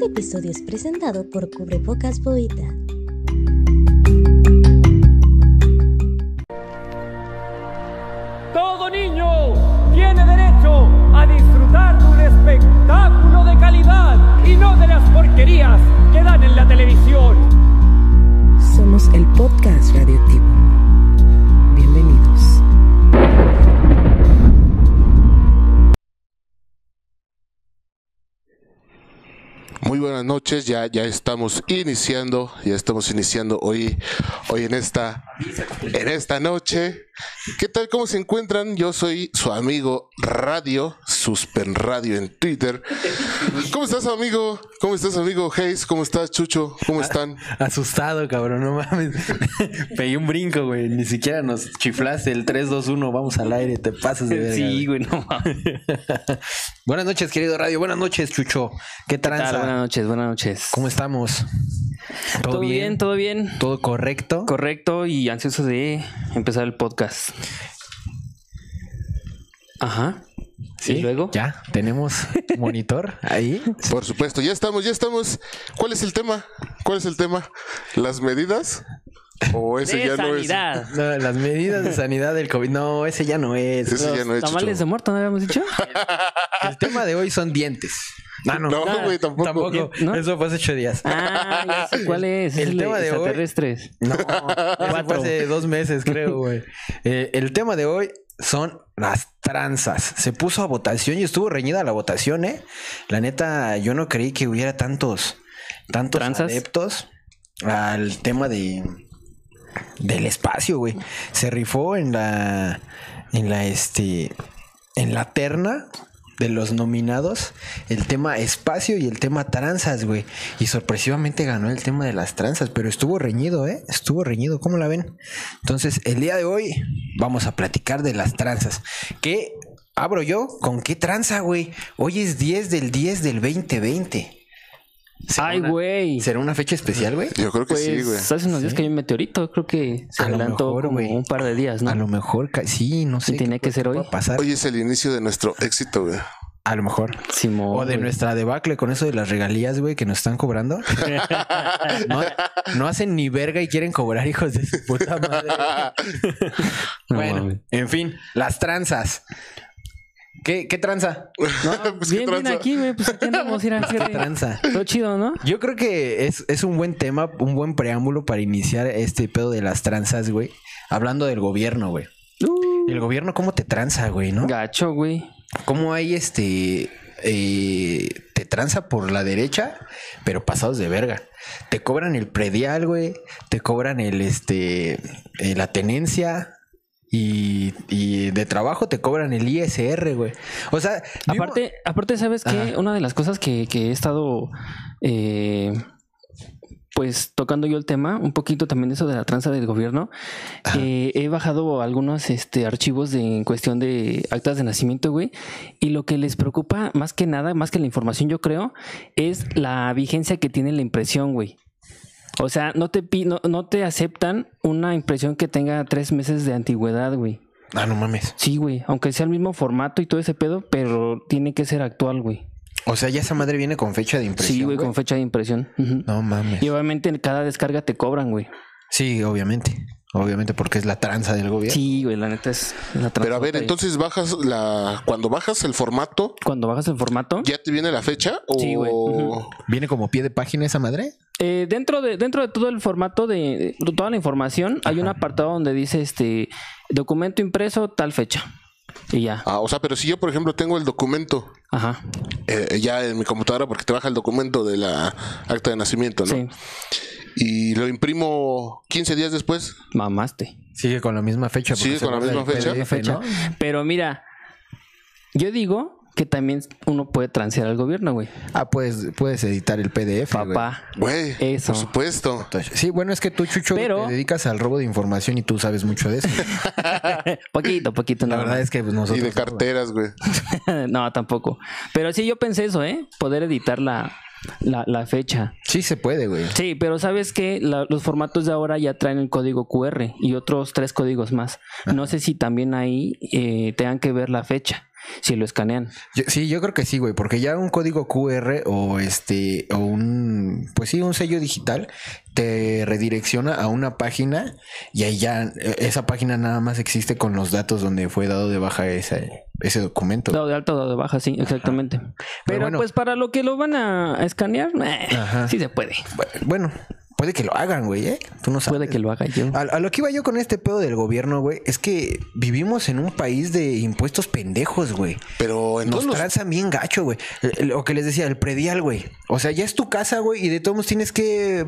Este episodio es presentado por Cubrebocas Boita. Todo niño tiene derecho a disfrutar de un espectáculo de calidad y no de las porquerías que dan en la televisión. Somos el podcast radioactivo. Muy buenas noches, ya, ya estamos iniciando, ya estamos iniciando hoy, hoy en esta, en esta noche. ¿Qué tal? ¿Cómo se encuentran? Yo soy su amigo Radio, Suspen Radio en Twitter. ¿Cómo estás, amigo? ¿Cómo estás, amigo Hayes? ¿Cómo estás, Chucho? ¿Cómo están? Asustado, cabrón, no mames. Pegué un brinco, güey. Ni siquiera nos chiflaste el 3, 2, 1. Vamos al aire, te pasas de verga. Sí, güey, no mames. Buenas noches, querido radio. Buenas noches, Chucho. ¿Qué ¿Qué tal? tranza? Buenas noches, buenas noches. ¿Cómo estamos? ¿Todo bien? ¿Todo bien? ¿Todo correcto? Correcto y ansioso de empezar el podcast. Ajá. Sí, ¿Y luego? Ya, tenemos monitor ahí. Por supuesto, ya estamos, ya estamos. ¿Cuál es el tema? ¿Cuál es el tema? ¿Las medidas? ¿O ese De ya no es? sanidad. No, las medidas de sanidad del COVID. No, ese ya no es. Ese ya no es, Tamales de Chucho. muerto, ¿no habíamos dicho? El tema de hoy son dientes. Ah, no. No, güey, tampoco. Tampoco. ¿No? Eso fue hace ocho días. Ah, ya sé cuál es. El Es tema de hoy- extraterrestres. No, eso fue hace dos meses, creo, güey. Eh, el tema de hoy son las tranzas. Se puso a votación y estuvo reñida la votación, ¿eh? La neta, yo no creí que hubiera tantos, tantos ¿Tranzas? adeptos al tema de del espacio, güey. Se rifó en la, en la, este, en la terna de los nominados el tema espacio y el tema tranzas, güey. Y sorpresivamente ganó el tema de las tranzas, pero estuvo reñido, ¿eh? Estuvo reñido, ¿cómo la ven? Entonces, el día de hoy vamos a platicar de las tranzas. ¿Qué abro yo? ¿Con qué tranza, güey? Hoy es 10 del 10 del 2020. ¿Será Ay, una- güey. ¿Será una fecha especial, güey? Yo creo que Pues sí, güey. hace unos días cayó un meteorito. Creo que se A adelantó mejor, como un par de días, ¿no? A lo mejor, sí, no sé. Y tenía qué que ser hoy. pasar. Hoy es el inicio de nuestro éxito, güey. A lo mejor. Simón, O de nuestra debacle con eso de las regalías, güey, que nos están cobrando. No, no hacen ni verga y quieren cobrar, hijos de su puta madre. No bueno, en fin, las tranzas. ¿Qué, qué tranza? No, Pues, ¿qué bien, bien tranza? aquí, güey. Pues aquí andamos, mira, ¿Qué fíjate. tranza? Todo chido, ¿no? Yo creo que es, es un buen tema, un buen preámbulo para iniciar este pedo de las tranzas, güey. Hablando del gobierno, güey. Uh, El gobierno, ¿cómo te tranza, güey, no? gacho, güey. ¿Cómo hay este... eh, te tranza por la derecha, pero pasados de verga. Te cobran el predial, güey. Te cobran el, este, eh, la tenencia. Y, y de trabajo te cobran el ISR, güey. O sea, Aparte, aparte, ¿sabes qué? Ajá. Una de las cosas que, que he estado eh, pues tocando yo el tema, un poquito también eso de la tranza del gobierno. eh, he bajado algunos este, archivos de, en cuestión de actas de nacimiento, güey. Y lo que les preocupa más que nada, más que la información, yo creo, es la vigencia que tiene la impresión, güey. O sea, no te, no, no te aceptan una impresión que tenga tres meses de antigüedad, güey. Ah, no mames. Sí, güey. Aunque sea el mismo formato y todo ese pedo, pero tiene que ser actual, güey. O sea, ya esa madre viene con fecha de impresión. Sí, güey, con fecha de impresión. No mames. Y obviamente en cada descarga te cobran, güey. Sí, obviamente. Obviamente, porque es la tranza del gobierno. Sí, güey, la neta es la Pero a ver, entonces bajas la. Cuando bajas el formato, Cuando bajas el formato, ¿ya te viene la fecha? ¿O Sí, güey. ¿Viene como pie de página esa madre? Eh, dentro, de, dentro de todo el formato de, de toda la información, hay un apartado donde dice este documento impreso, tal fecha. Y ya. Ah, o sea, pero si yo, por ejemplo, tengo el documento Ajá. eh, ya en mi computadora, porque te baja el documento de la acta de nacimiento, ¿no? Sí. Y lo imprimo 15 días después. Mamaste. Sigue con la misma fecha. Sigue con la misma fecha. PDF, fecha. ¿no? Pero mira, yo digo que también uno puede transear al gobierno, güey. Ah, puedes, puedes editar el PDF. güey. Papá. Güey, Eso. por supuesto. Sí, bueno, es que tú, Chucho, Pero- te dedicas al robo de información y tú sabes mucho de eso. poquito, poquito. La nada verdad más. es que pues, Y nosotros. de carteras, güey. no, tampoco. Pero sí, yo pensé eso, ¿eh? Poder editar la, la, la fecha. Sí se puede, güey. Sí, pero sabes que los formatos de ahora ya traen el código QR y otros tres códigos más. No sé si también ahí eh, tengan que ver la fecha. Si lo escanean. Yo- sí, yo creo que sí, güey, porque ya un código QR o este, o un, pues sí, un sello digital te redirecciona a una página y ahí ya eh, esa página nada más existe con los datos donde fue dado de baja ese, ese documento. Dado de alta, dado de baja, sí, exactamente. Pero, bueno. pues para lo que lo van a escanear, eh, sí se puede. Bu- Bueno, puede que lo hagan, güey, ¿eh? Tú no sabes. Puede que lo haga yo. A, a lo que iba yo con este pedo del gobierno, güey, es que vivimos en un país de impuestos pendejos, güey. Pero en Nos todos los- transan bien gacho, güey. Eh, Lo que les decía, el predial, güey. O sea, ya es tu casa, güey, y de todos modos tienes que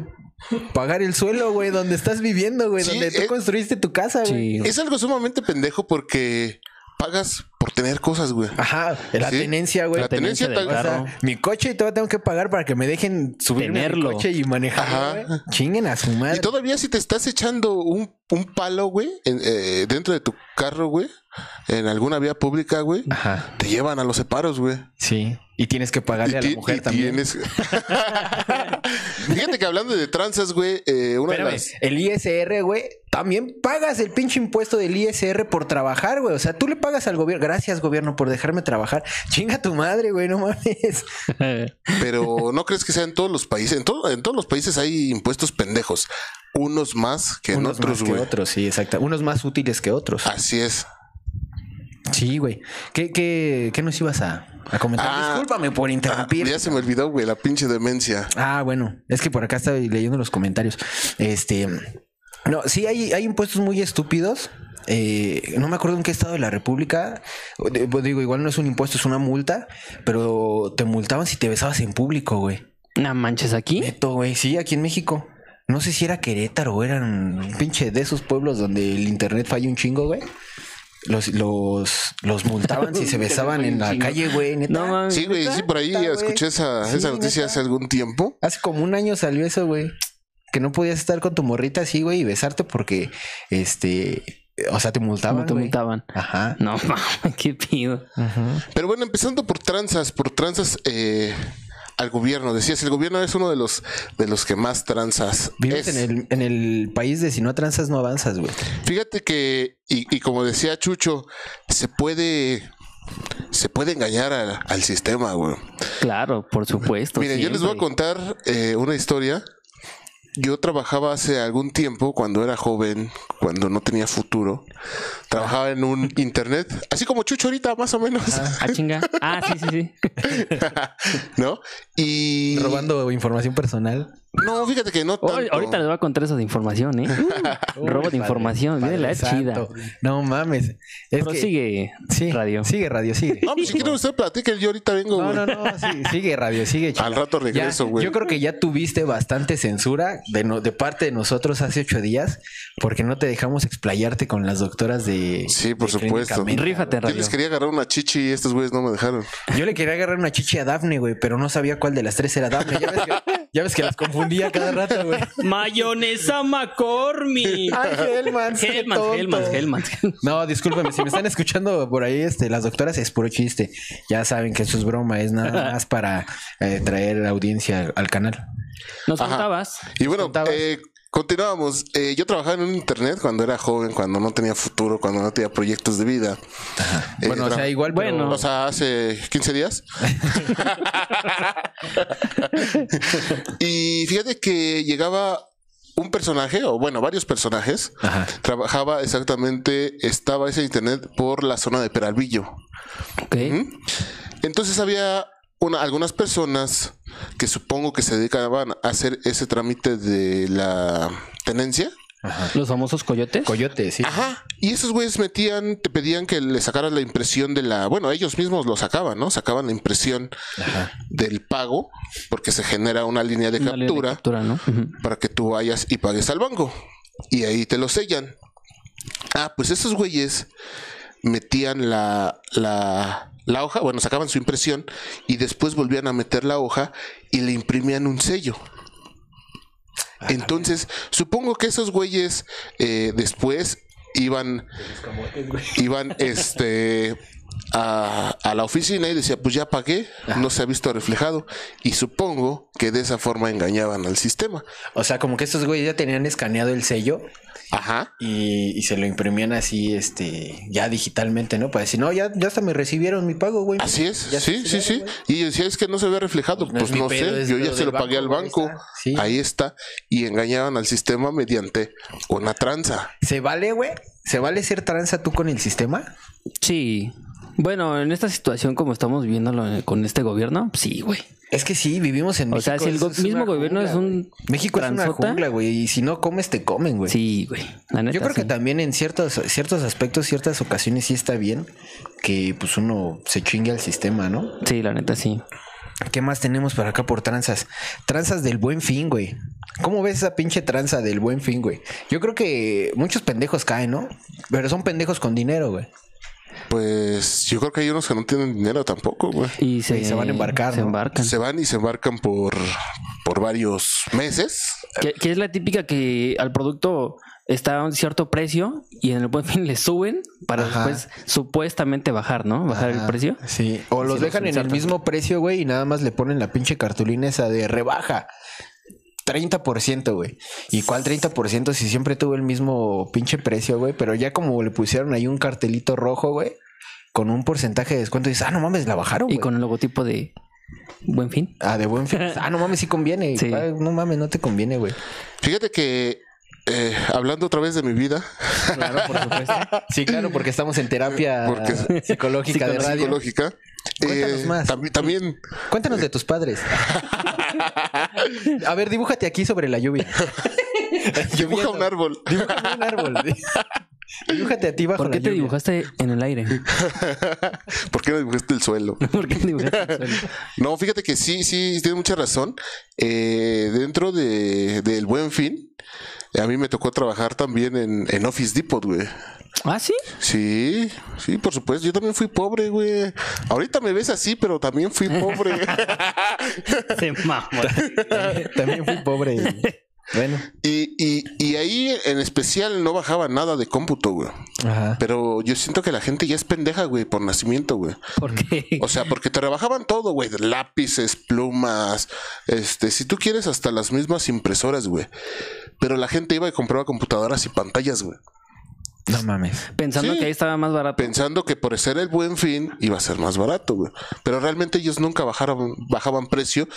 pagar el suelo, güey, donde estás viviendo, güey, Sí, donde tú eh, construiste tu casa, güey. Sí. es algo sumamente pendejo porque pagas por tener cosas, güey. Ajá, la Sí. tenencia, güey. La tenencia del tal- O sea, mi coche y todavía tengo que pagar para que me dejen subir mi Tenerlo. coche y manejarlo, Ajá. güey. Chinguen a su madre. Y todavía si te estás echando un, un palo, güey, en- eh, dentro de tu carro, güey, en alguna vía pública, güey, Ajá, te llevan a los separos, güey. sí. Y tienes que pagarle a la mujer y también. tienes- Fíjate que hablando de tranzas, güey, eh, una Espérame, de las... el ISR, güey, también pagas el pinche impuesto del ISR por trabajar, güey. O sea, tú le pagas al gobierno. Gracias, gobierno, por dejarme trabajar. Chinga tu madre, güey, no mames. Pero no crees que sea en todos los países. En, en todos los países hay impuestos pendejos. Unos más que en otros, más que güey. otros, sí, exacto. Unos más útiles que otros. Así es. Sí, güey. ¿Qué, qué, qué nos ibas a, a comentar? Ah, Discúlpame por Ah, interrumpir. ya se me olvidó, güey, la pinche demencia. Ah, bueno, es que por acá estoy leyendo los comentarios. Este, no, sí hay, hay impuestos muy estúpidos. Eh, no me acuerdo en qué estado de la República. Pues digo, igual no es un impuesto, es una multa, pero te multaban si te besabas en público, güey. No manches aquí. Neto, güey, sí, aquí en México. No sé si era Querétaro o eran un pinche de esos pueblos donde el internet falla un chingo, güey. Los, los, los multaban si se besaban en la calle, güey, neta. No. Sí, güey, sí, por ahí Neta, escuché esa, Sí, esa noticia neta. hace algún tiempo. Hace como un año salió eso, güey. Que no podías estar con tu morrita así, güey, y besarte porque, este, o sea, te multaban, te multaban. Ajá. No mames, qué pido. Pero bueno, empezando por tranzas, por tranzas eh, al gobierno. Decías, el gobierno es uno de los de los que más tranzas. Vives es. en el, en el país de si no transas, no avanzas, güey. Fíjate que, y, y como decía Chucho, se puede. Se puede engañar al, al sistema, güey. Claro, por supuesto. Miren, yo les voy a contar eh, una historia. Yo trabajaba hace algún tiempo, cuando era joven, cuando no tenía futuro. Trabajaba en un internet, así como Chucho ahorita, más o menos. Ah, chinga. Ah, sí, sí, sí. ¿No? Y. Robando información personal. No, fíjate que no. Tanto. ahorita les voy a contar eso de información, ¿eh? Uh, robo de información. Padre Mira la chida. No mames. Es que- sí, radio. Sigue radio, sigue. No, pues si quieren usted platiquen, yo ahorita vengo. No, no, no, sí, sigue radio, sigue. chica. Al rato regreso, güey. Yo creo que ya tuviste bastante censura de, no- de parte de nosotros hace ocho días porque no te dejamos explayarte con las doctoras de. Sí, por de supuesto. Rífate, Yo radio. les quería agarrar una chichi y estos güeyes no me dejaron. Yo le quería agarrar una chichi a Dafne, güey, pero no sabía cuál de las tres era Dafne. Ya ves que, ya ves que las confundía cada rato, güey. Mayonesa McCormick. Ay, Hellmans. qué Hellmans, tonto. Hellmans, Hellmans. No, discúlpeme, si me están escuchando por ahí, este, las doctoras es puro chiste. Ya saben que eso es broma, es nada más para eh, traer audiencia al canal. Nos Ajá. contabas. Y bueno, contabas? eh, continuábamos. Eh, yo trabajaba en un internet cuando era joven, cuando no tenía futuro, cuando no tenía proyectos de vida. Eh, Bueno, o sea, igual, pero- Bueno. O sea, hace 15 días. y fíjate que llegaba un personaje, o bueno, varios personajes. Ajá. Trabajaba exactamente, estaba ese internet por la zona de Peralvillo. Ok. ¿Mm? Entonces había una, algunas personas que supongo que se dedicaban a hacer ese trámite de la tenencia. Los famosos coyotes. Coyote, sí. Ajá. Y esos güeyes metían, te pedían que le sacaras la impresión de la. Bueno, ellos mismos lo sacaban, ¿no? Sacaban la impresión del pago, porque se genera una línea de Una línea de captura captura, ¿no? Para que tú vayas y pagues al banco. Y ahí te lo sellan. Ah, pues esos güeyes metían la, la, la hoja, bueno, sacaban su impresión y después volvían a meter la hoja y le imprimían un sello. Entonces, supongo que esos güeyes eh, después iban, iban, este, a, a la oficina y decía, pues ya pagué, no se ha visto reflejado. Y supongo que de esa forma engañaban al sistema. O sea, como que estos güeyes ya tenían escaneado el sello Ajá. y, y se lo imprimían así, este, ya digitalmente, ¿no? Para decir, no, ya, ya hasta me recibieron mi pago, güey. Así es, Ya sí, sí, sí. güey. Y yo decía, es que no se ve reflejado. No pues no pedo, sé, yo ya se lo pagué al banco, banco. ahí está. Sí. Ahí está. Y engañaban al sistema mediante una tranza. ¿Se vale, güey? ¿Se vale ser tranza tú con el sistema? Sí. Bueno, en esta situación como estamos viéndolo en- con este gobierno, sí, güey. Es que sí, vivimos en O México. sea, si el go- mismo gobierno jungla, es un. México es una transota. jungla, güey. Y si no comes, te comen, güey. Sí, güey. Yo creo que también en ciertos, ciertos aspectos, ciertas ocasiones sí está bien que pues uno se chingue al sistema, ¿no? Sí, la neta, sí. ¿Qué más tenemos por acá por tranzas? Tranzas del buen fin, güey. ¿Cómo ves esa pinche tranza del buen fin, güey? Yo creo que muchos pendejos caen, ¿no? Pero son pendejos con dinero, güey. Pues yo creo que hay unos que no tienen dinero tampoco, güey. Y se, Y se van a embarcar, Se ¿no? embarcan. Se van y se embarcan por, por varios meses. Que, que es la típica que al producto está a un cierto precio y en el buen fin le suben para Ajá. después supuestamente bajar, ¿no? Bajar el precio. Sí. O los Sí, dejan los en el mismo precio, güey, y nada más le ponen la pinche cartulina esa de rebaja. 30%, güey. ¿Y cuál 30% si siempre tuvo el mismo pinche precio, güey? Pero ya como le pusieron ahí un cartelito rojo, güey, con un porcentaje de descuento, dices, ah, no mames, la bajaron, Y con el logotipo de buen fin. Ah, de buen fin. Ah, no mames, sí conviene. Sí. Ah, No mames, no te conviene, güey. Fíjate que eh, hablando otra vez de mi vida Claro, por supuesto. Sí, claro, porque estamos en terapia Porque- psicológica de radio. psicológica, Cuéntanos eh, más. también, también Cuéntanos de tus padres. A ver, dibújate aquí sobre la lluvia. dibuja un árbol. Dibújate un árbol. Dibújate a ti bajo ¿Por qué la te lluvia. dibujaste en el aire? ¿Por qué no dibujaste el suelo? ¿Por qué te dibujaste en el suelo? No, fíjate que sí, sí, tienes mucha razón. Eh, dentro de, del buen fin, a mí me tocó trabajar también en, en Office Depot, güey. ¿Ah, sí? Sí, sí, por supuesto. Yo también fui pobre, güey. Ahorita me ves así, pero también fui pobre. Se mamó. También fui pobre. Bueno. y, y, y ahí en especial no bajaba nada de cómputo, güey. Ajá. Pero yo siento que la gente ya es pendeja, güey, por nacimiento, güey. ¿Por qué? O sea, porque te rebajaban todo, güey. Lápices, plumas, este, si tú quieres, hasta las mismas impresoras, güey. Pero la gente iba y compraba computadoras y pantallas, güey. No mames. Pensando Sí. que ahí estaba más barato. Pensando que por ser el buen fin iba a ser más barato, güey. Pero realmente ellos nunca bajaron, bajaban precio,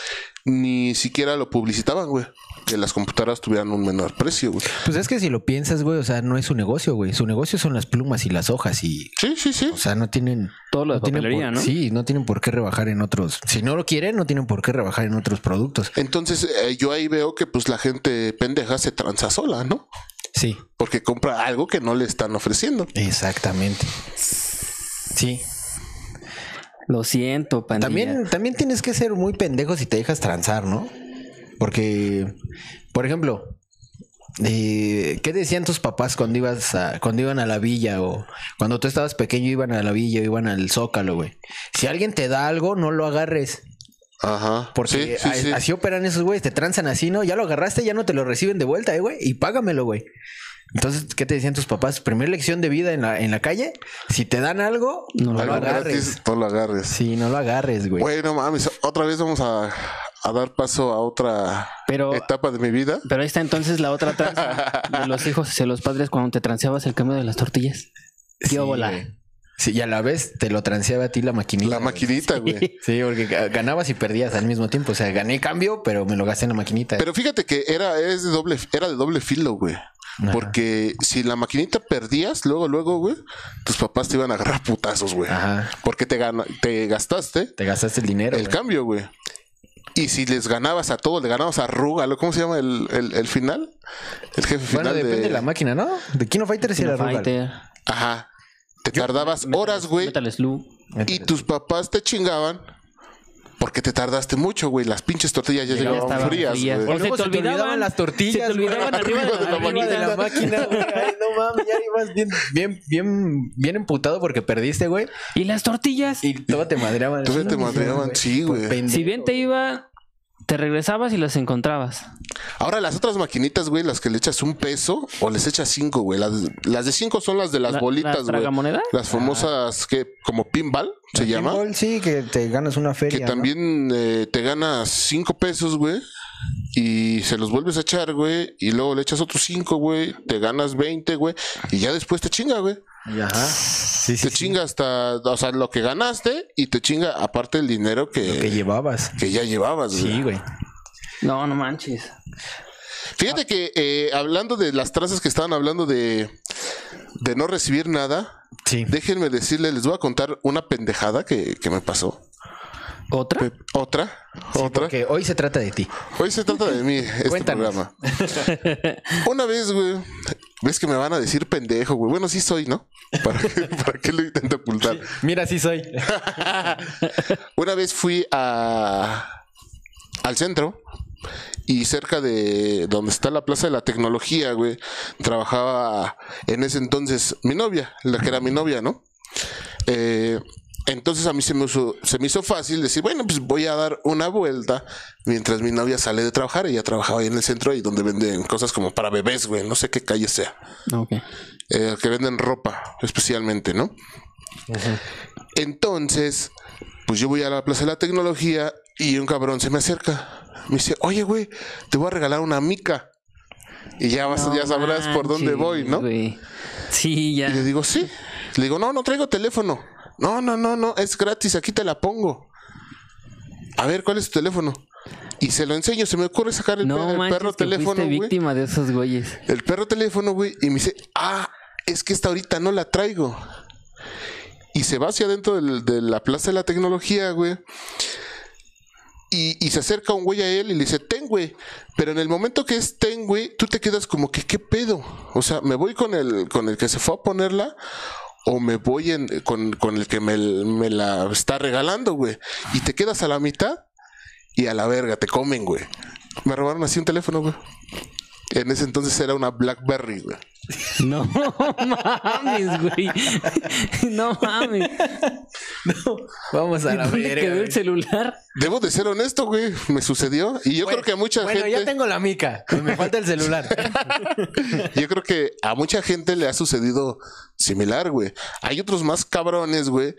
ni siquiera lo publicitaban, güey. Que las computadoras tuvieran un menor precio, güey. Pues es que si lo piensas, güey, o sea, no es su negocio, güey. Su negocio son las plumas y las hojas y... Sí, sí, sí. O sea, no tienen... Todo lo de no tienen papelería, por- ¿no? Sí, no tienen por qué rebajar en otros... Si no lo quieren, no tienen por qué rebajar en otros productos. Entonces eh, yo ahí veo que pues la gente pendeja se tranza sola, ¿no? Sí, Porque compra algo que no le están ofreciendo. exactamente. Sí. Lo siento, pandilla. También, también tienes que ser muy pendejo si te dejas transar, ¿no? Porque, por ejemplo, eh, ¿qué decían tus papás cuando ibas a, cuando iban a la villa o cuando tú estabas pequeño iban a la villa o iban al zócalo, güey? Si alguien te da algo, no lo agarres. Ajá. Porque sí, sí, a- sí. así operan esos güeyes, te transan así, ¿no? Ya lo agarraste, ya no te lo reciben de vuelta, eh, güey, y págamelo, güey. Entonces, ¿qué te decían tus papás? Primera lección de vida en la, en la calle, si te dan algo, No no, lo agarres. gratis, no lo agarres. Sí, no lo agarres, güey. Bueno, mames, otra vez vamos a, a dar paso a otra Pero, etapa de mi vida. pero ahí está entonces la otra tranza de los hijos hacia los padres cuando te transeabas el cambio de las tortillas. ¿Qué Sí, óbola? Sí, y a la vez te lo transeaba a ti la maquinita. La maquinita, güey. Sí, porque ga- ganabas y perdías al mismo tiempo. O sea, gané cambio, pero me lo gasté en la maquinita. Pero fíjate que era, es de doble, era de doble filo, güey. Ajá. Porque si la maquinita perdías, luego, luego, güey, tus papás te iban a agarrar putazos, güey. Ajá. Porque te, gana, te gastaste Te gastaste el dinero. el güey. cambio, güey. Y si les ganabas a todos, le ganabas a Rúgalo, ¿cómo se llama el, el, el final? El jefe final Bueno, depende de... de... la máquina, ¿no? De Kino Fighter sí era Rugal. Fighter, Ajá. Te tardabas Metal- horas, güey. Metal Slug. Y tus papás te chingaban porque te tardaste mucho, güey. Las pinches tortillas ya Ya llegaban estaban frías, frías. güey. O se te se te olvidaban olvidaban las tortillas, Se te olvidaban güey. arriba, Arriba de la arriba de la máquina, güey. Ay, no mames, ya ibas bien, bien, bien, bien emputado porque perdiste, güey. Y las tortillas. Y todo te madreaban. Todavía te madreaban, sí, güey. Si bien te iba, Te regresabas y las encontrabas. Ahora las otras maquinitas, güey, las que le echas un peso o les echas cinco, güey. Las, las de cinco son las de las La- bolitas, ¿las güey. Las famosas que como pinball se llama. Pinball, sí, que te ganas una feria. Que ¿no? también eh, te ganas cinco pesos, güey. Y se los vuelves a echar, güey. Y luego le echas otros cinco, güey. Te ganas 20, güey. Y ya después te chinga, güey. Ajá. Sí, sí, te chinga hasta, o sea, lo que ganaste y te chinga aparte el dinero que, Que llevabas. que ya llevabas, güey. Sí, güey. No, no manches. Fíjate que eh, hablando de las trazas que estaban hablando de, de no recibir nada, Sí. déjenme decirles, les voy a contar una pendejada que, que me pasó. ¿Otra? Otra, otra. Porque hoy se trata de ti. Hoy se trata de mí, este Cuéntanos. programa. Una vez, güey, ves que me van a decir pendejo, güey. Bueno, sí soy, ¿no? ¿Para qué, para qué lo intento ocultar? Mira, sí soy. Una vez fui a al centro y cerca de donde está la Plaza de la Tecnología, güey, trabajaba en ese entonces mi novia, la que era mi novia, ¿no? Eh, entonces a mí se me, hizo, se me hizo fácil decir, bueno, pues voy a dar una vuelta mientras mi novia sale de trabajar. Ella trabajaba ahí en el centro y donde venden cosas como para bebés, güey, no sé qué calle sea. Ok. Eh, que venden ropa especialmente, ¿no? Entonces, pues yo voy a la Plaza de la Tecnología y un cabrón se me acerca. Me dice, oye, güey, te voy a regalar una mica. Y ya, vas, ya sabrás por dónde voy, ¿no? güey. Sí, ya. Y le digo, sí. Le digo, no, no traigo teléfono. No, no, no, no, es gratis, aquí te la pongo. A ver, ¿cuál es tu teléfono? Y se lo enseño, se me ocurre sacar el, No per- el manches, perro que teléfono, fuiste víctima de esos güeyes. El perro teléfono, güey, y me dice, ah, es que esta ahorita no la traigo. Y se va hacia adentro del- de la Plaza de la Tecnología, güey. Y, y se acerca un güey a él y le dice, ten, güey. Pero en el momento que es ten, güey, tú te quedas como que, ¿qué pedo? O sea, ¿me voy con el, con el que se fue a ponerla? O me voy en- con, con el que me, me la está regalando, güey. Y te quedas a la mitad y a la verga, te comen, güey. Me robaron así un teléfono, güey. En ese entonces era una Blackberry, güey. No mames, güey. No mames. Vamos a la ¿Dónde verga. quedó el celular? Debo de ser honesto, güey. Me sucedió. Y yo creo que a mucha bueno, gente. ya tengo la mica. Me falta el celular. Yo creo que a mucha gente le ha sucedido similar, güey. Hay otros más cabrones, güey,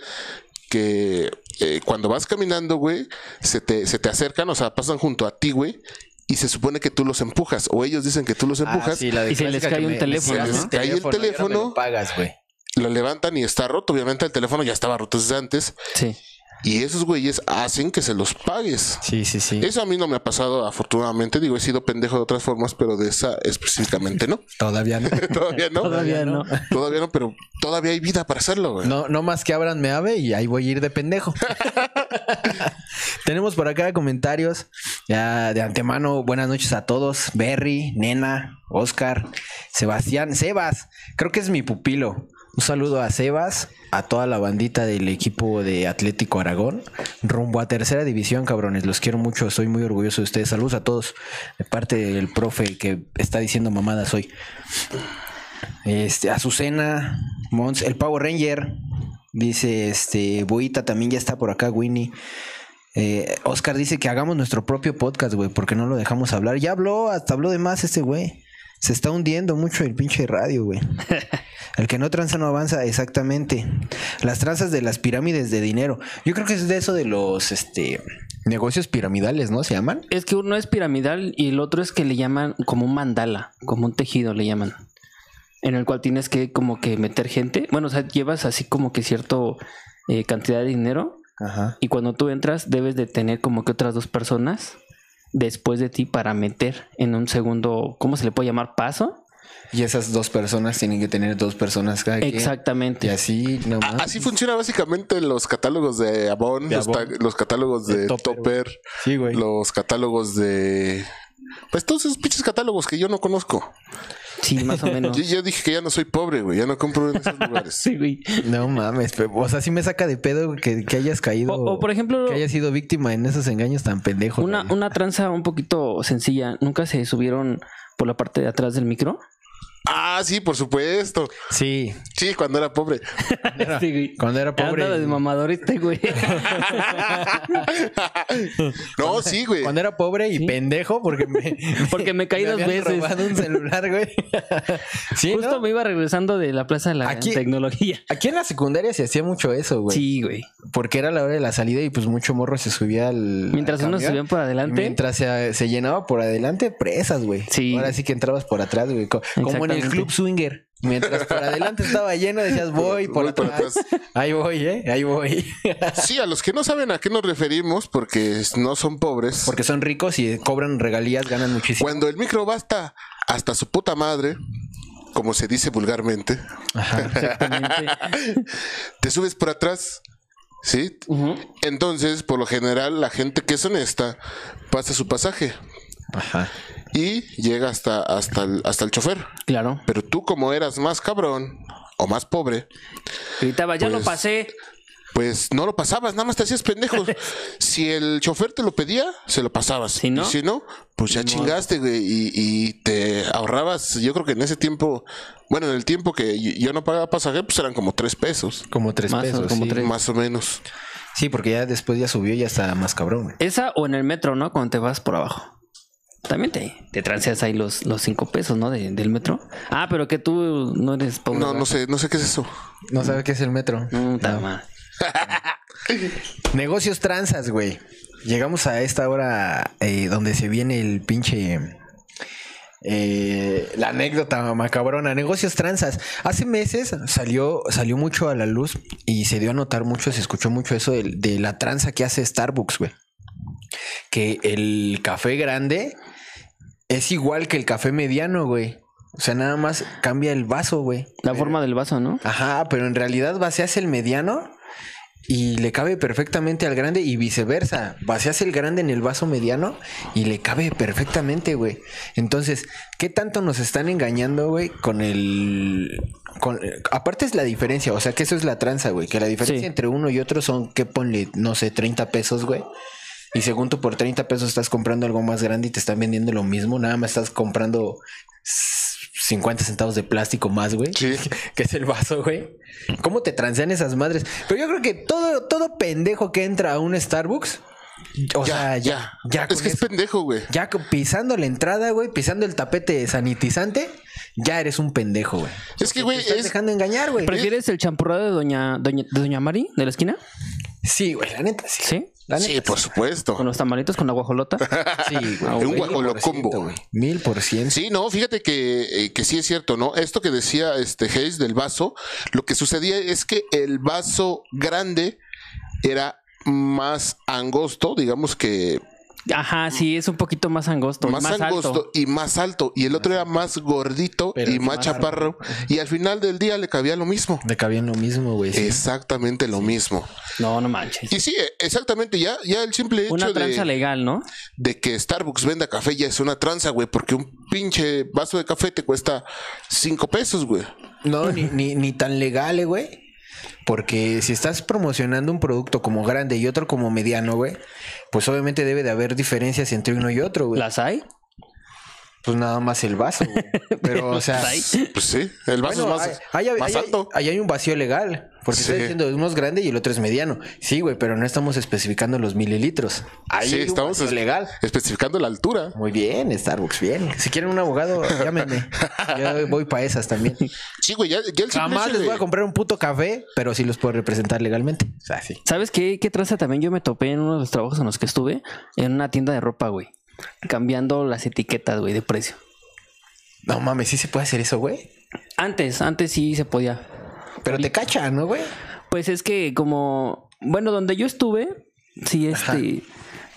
que eh, cuando vas caminando, güey, se te, se te acercan, o sea, pasan junto a ti, güey, y se supone que tú los empujas, o ellos dicen que tú los empujas, Ah, sí, la de Y se les cae un me- teléfono, Se les cae el teléfono. lo pagas, güey. lo levantan y está roto. Obviamente el teléfono ya estaba roto desde antes, Sí. Y esos güeyes hacen que se los pagues. Sí, sí, sí. Eso a mí no me ha pasado, afortunadamente. Digo, he sido pendejo de otras formas, pero de esa específicamente no. Todavía no. todavía no. Todavía no. Todavía no, pero todavía hay vida para hacerlo, güey. No, no más que abran me ave y ahí voy a ir de pendejo. Tenemos por acá comentarios. Ya de antemano, buenas noches a todos. Berry, Nena, Oscar, Sebastián, Sebas. Creo que es mi pupilo. Un saludo a Sebas, a toda la bandita del equipo de Atlético Aragón. Rumbo a tercera división, cabrones. Los quiero mucho. Estoy muy orgulloso de ustedes. Saludos a todos. De parte del profe que está diciendo mamadas hoy. Este, Azucena, Mons, el Power Ranger. Dice, este, Boita también ya está por acá, Winnie. Eh, Oscar dice que hagamos nuestro propio podcast, güey, porque no lo dejamos hablar. Ya habló, hasta habló de más este güey. Se está hundiendo mucho el pinche radio, güey. El que no tranza no avanza, exactamente. Las tranzas de las pirámides de dinero. Yo creo que es de eso de los, este, negocios piramidales, ¿no? Se llaman. Es que uno es piramidal y el otro es que le llaman como un mandala, como un tejido le llaman. En el cual tienes que como que meter gente. Bueno, o sea, llevas así como que cierto eh, cantidad de dinero Ajá. y cuando tú entras debes de tener como que otras dos personas después de ti para meter en un segundo, ¿cómo se le puede llamar? Paso. Y esas dos personas tienen que tener dos personas cada quien. Exactamente. Y así, no A- más. Así funciona básicamente los catálogos de Avon, De los, Avon. ta- los catálogos de, De Topper, Topper, Sí, güey. los catálogos de... Pues todos esos pinches catálogos que yo no conozco. Sí, más o menos. Yo ya dije que ya no soy pobre, güey. Ya no compro en esos lugares. Sí, güey. No mames, pero, o sea, sí me saca de pedo que, que hayas caído. O, o, por ejemplo, que hayas sido víctima en esos engaños tan pendejos. una, güey. una tranza un poquito sencilla. ¿Nunca se subieron por la parte de atrás del micro? Ah, sí, por supuesto. Sí. Sí, cuando era pobre. Sí, güey. Cuando era pobre. Anda de mamador este, güey. No, sí, güey. Cuando era pobre y pendejo porque me... Porque me caí dos habían veces. robado un celular, güey. sí, Justo ¿no? me iba regresando de la plaza de la Aquí- tecnología. Aquí en la secundaria se hacía mucho eso, güey. Sí, güey. Porque era la hora de la salida y pues mucho morro se subía al. Mientras al unos camión. subían por adelante. Mientras se, se llenaba por adelante, presas, güey. Sí. Ahora sí que entrabas por atrás, güey. Co- Como en el club swinger. Mientras por adelante estaba lleno, decías, voy por Voy por atrás. atrás. Ahí voy, ¿eh? Ahí voy. Sí, a los que no saben a qué nos referimos, porque no son pobres. Porque son ricos y cobran regalías, ganan muchísimo. Cuando el micro va hasta, su puta madre, como se dice vulgarmente, Exactamente. te subes por atrás, ¿sí? Entonces, por lo general, la gente que es honesta pasa su pasaje Ajá. Y llega hasta, hasta, el, hasta el chofer. Claro. Pero tú, como eras más cabrón o más pobre, Gritaba, ya lo Pues- pasé. pues no lo pasabas, nada más te hacías pendejo. si el chofer te lo pedía, se lo pasabas. Si no, y si no, pues ya chingaste, güey, y, y te ahorrabas. Yo creo que en ese tiempo, bueno, en el tiempo que yo no pagaba pasaje, pues eran como tres pesos, Como tres Más o- pesos. como sí. tres. más o menos. Sí, porque ya después ya subió y ya está más cabrón, güey. Esa o en el metro, ¿no? Cuando te vas por abajo. También te, te transeas ahí los, los cinco pesos, ¿no? De- del metro. Ah, pero que tú no eres pobre. No, ¿verdad? no sé, no sé qué es eso. No sabe qué es el metro. Mm. Negocios tranzas, güey. Llegamos a esta hora eh, donde se viene el pinche. eh, la anécdota macabrona. Negocios tranzas. Hace meses salió, salió mucho a la luz y se dio a notar mucho, se escuchó mucho eso de, de la tranza que hace Starbucks, güey. Que el café grande es igual que el café mediano, güey. O sea, nada más cambia el vaso, güey. La forma del vaso, ¿no? Ajá, pero en realidad vacías el mediano y le cabe perfectamente al grande y viceversa. Vacías el grande en el vaso mediano y le cabe perfectamente, güey. Entonces, ¿qué tanto nos están engañando, güey? Con el... Con... Aparte es la diferencia, o sea que eso es la tranza, güey. Que la diferencia Sí. entre uno y otro son, que ponle, no sé, 30 pesos, güey. Y según tú por 30 pesos estás comprando algo más grande y te están vendiendo lo mismo, nada más estás comprando 50 centavos de plástico más, güey. Sí. Que es el vaso, güey. ¿Cómo te transean esas madres? Pero yo creo que todo, todo pendejo que entra a un Starbucks, o ya, sea, ya, ya, ya, Es que es pendejo, güey. ya pisando la entrada, güey, pisando el tapete sanitizante, ya eres un pendejo, güey. Es que, güey, Te estás es, dejando engañar, güey. ¿Prefieres el champurrado de doña, doña, de doña Mari de la esquina? Sí, güey, la neta, sí. Sí. Sí, por supuesto. Con los tamalitos con la guajolota. Sí, güey. Un Mil guajolocombo. por ciento, güey. Mil por ciento. Sí, no, fíjate que, eh, que sí es cierto, ¿no? Esto que decía este Hayes del vaso, lo que sucedía es que el vaso grande era más angosto, digamos que Ajá, sí, es un poquito más angosto. más, Más, angosto alto. y más alto, y el otro era más gordito Pero y más más chaparro, y al final del día le cabía lo mismo. Le cabían lo mismo, güey. sí. Exactamente lo mismo. No, no manches. Y sí, exactamente, ya, ya el simple hecho Una tranza de, legal, ¿no? de que Starbucks venda café ya es una tranza, güey, porque un pinche vaso de café te cuesta cinco pesos, güey. No, ni, ni, ni tan legal, eh, güey. Porque si estás promocionando un producto como grande y otro como mediano, güey, pues obviamente debe de haber diferencias entre uno y otro, güey. ¿Las hay? Pues nada más el vaso, güey. Pero, o sea. Pues sí, el vaso bueno, es más, más alto. ahí hay un vacío legal. Porque Sí. estoy diciendo uno es grande y el otro es mediano. Sí, güey, pero no estamos especificando los mililitros. Ahí sí, estamos es- legal. especificando la altura. Muy bien, Starbucks, bien. Si quieren un abogado, llámenme. Yo voy para esas también. Sí, güey, ya, ya el Jamás les de- voy a comprar un puto café, pero sí los puedo representar legalmente. O sea, sí. ¿Sabes qué, qué traza también? Yo me topé en uno de los trabajos en los que estuve, en una tienda de ropa, güey. Cambiando las etiquetas, güey, de precio. No mames, sí se puede hacer eso, güey. Antes, antes sí se podía. Pero te cachan, ¿no, güey? Pues es que como, bueno, donde yo estuve, sí, este,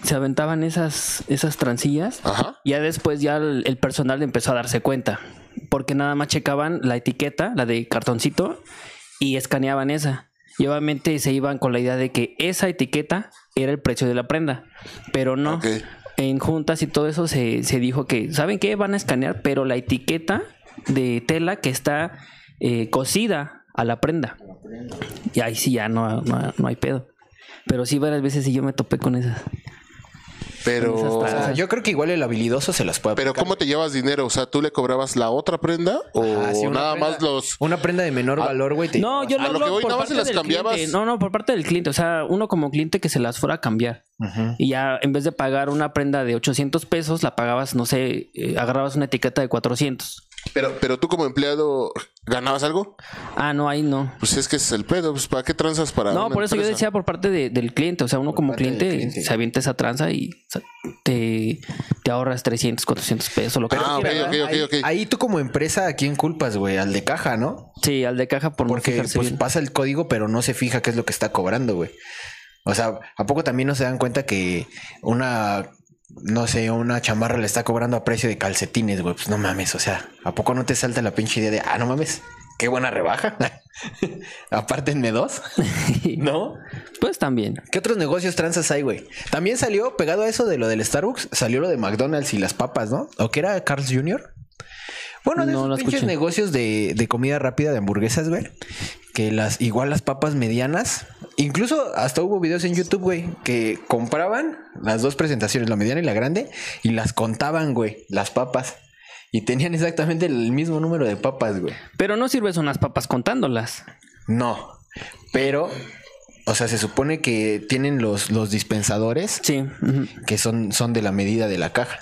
se aventaban esas, esas trancillas. Ajá. Ya después ya el, el personal empezó a darse cuenta, porque nada más checaban la etiqueta, la de cartoncito, y escaneaban esa. Y obviamente se iban con la idea de que esa etiqueta era el precio de la prenda, pero no. En juntas y todo eso se, se dijo que, ¿saben qué? Van a escanear, pero la etiqueta de tela que está eh, cosida a la prenda. Y ahí sí ya no, no, no hay pedo. Pero sí varias veces sí yo me topé con esas. Pero, O sea, yo creo que igual el habilidoso se las puede pero aplicar. ¿cómo te llevas dinero? O sea, ¿tú le cobrabas la otra prenda o Ah, sí, nada prenda- más los... Una prenda de menor valor, güey. No, yo A no lo que voy, por nada más se las cambiabas. cliente. No, no, por parte del cliente. O sea, uno como cliente que se las fuera a cambiar. Y ya en vez de pagar una prenda de 800 pesos, la pagabas, no sé, eh, agarrabas una etiqueta de 400. Pero, pero tú como empleado, ¿ganabas algo? Ah, no, ahí no. Pues es que es el pedo. Pues, ¿Para qué tranzas para No, una por eso yo decía por parte de- del cliente. O sea, uno como cliente, cliente. se avienta esa tranza y te, te ahorras 300, 400 pesos, lo que Ah, ok, quieras, ok, ¿verdad? ok, ahí, tú como empresa, ¿a quién culpas, güey? Al de caja, ¿no? Sí, al de caja por no Porque fijarse pues bien. pasa el código, pero no se fija qué es lo que está cobrando, güey. O sea, ¿a poco también no se dan cuenta que una, no sé, una chamarra le está cobrando a precio de calcetines, güey? Pues no mames, o sea, ¿a poco no te salta la pinche idea de, ah, no mames, qué buena rebaja? Apártenme dos, ¿no? Pues también. ¿Qué otros negocios tranzas hay, güey? También salió, pegado a eso de lo del Starbucks, salió lo de McDonald's y las papas, ¿no? ¿O que era Carl's Jr.? Bueno, de No, esos lo pinches escuché. negocios de, de comida rápida de hamburguesas, güey. Que las, igual las papas medianas, incluso hasta hubo videos en YouTube, güey, que compraban las dos presentaciones, la mediana y la grande, y las contaban, güey, las papas. Y tenían exactamente el mismo número de papas, güey. Pero no sirves unas papas contándolas. No, pero, o sea, se supone que tienen los, los dispensadores Sí. que son, son de la medida de la caja.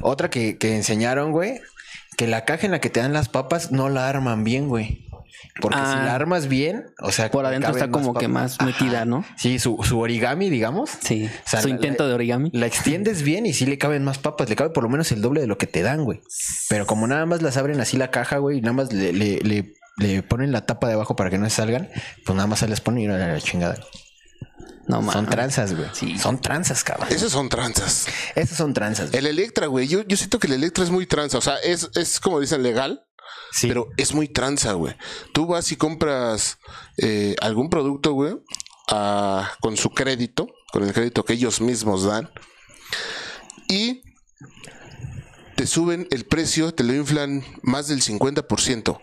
Otra que, que enseñaron, güey, que la caja en la que te dan las papas no la arman bien, güey. Porque Ah. si la armas bien, o sea, Por adentro está como que más metida, ¿no? Sí, su, su origami, digamos. Sí. O sea, Su la- intento de origami. La extiendes bien y sí le caben más papas. Le cabe por lo menos el doble de lo que te dan, güey. Pero como nada más las abren así la caja, güey, y nada más le, le, le- le ponen la tapa de abajo para que no se salgan, pues nada más se les ponen y a la chingada. No Son tranzas, güey. Sí. Son tranzas, cabrón. Esas son tranzas. Esas son tranzas. güey. El Electra, güey. Yo, yo siento que el Electra es muy tranza. O sea, es, es como dicen legal, Sí. pero es muy tranza, güey. Tú vas y compras eh, algún producto, güey, con su crédito, con el crédito que ellos mismos dan, y te suben el precio, te lo inflan más del 50%.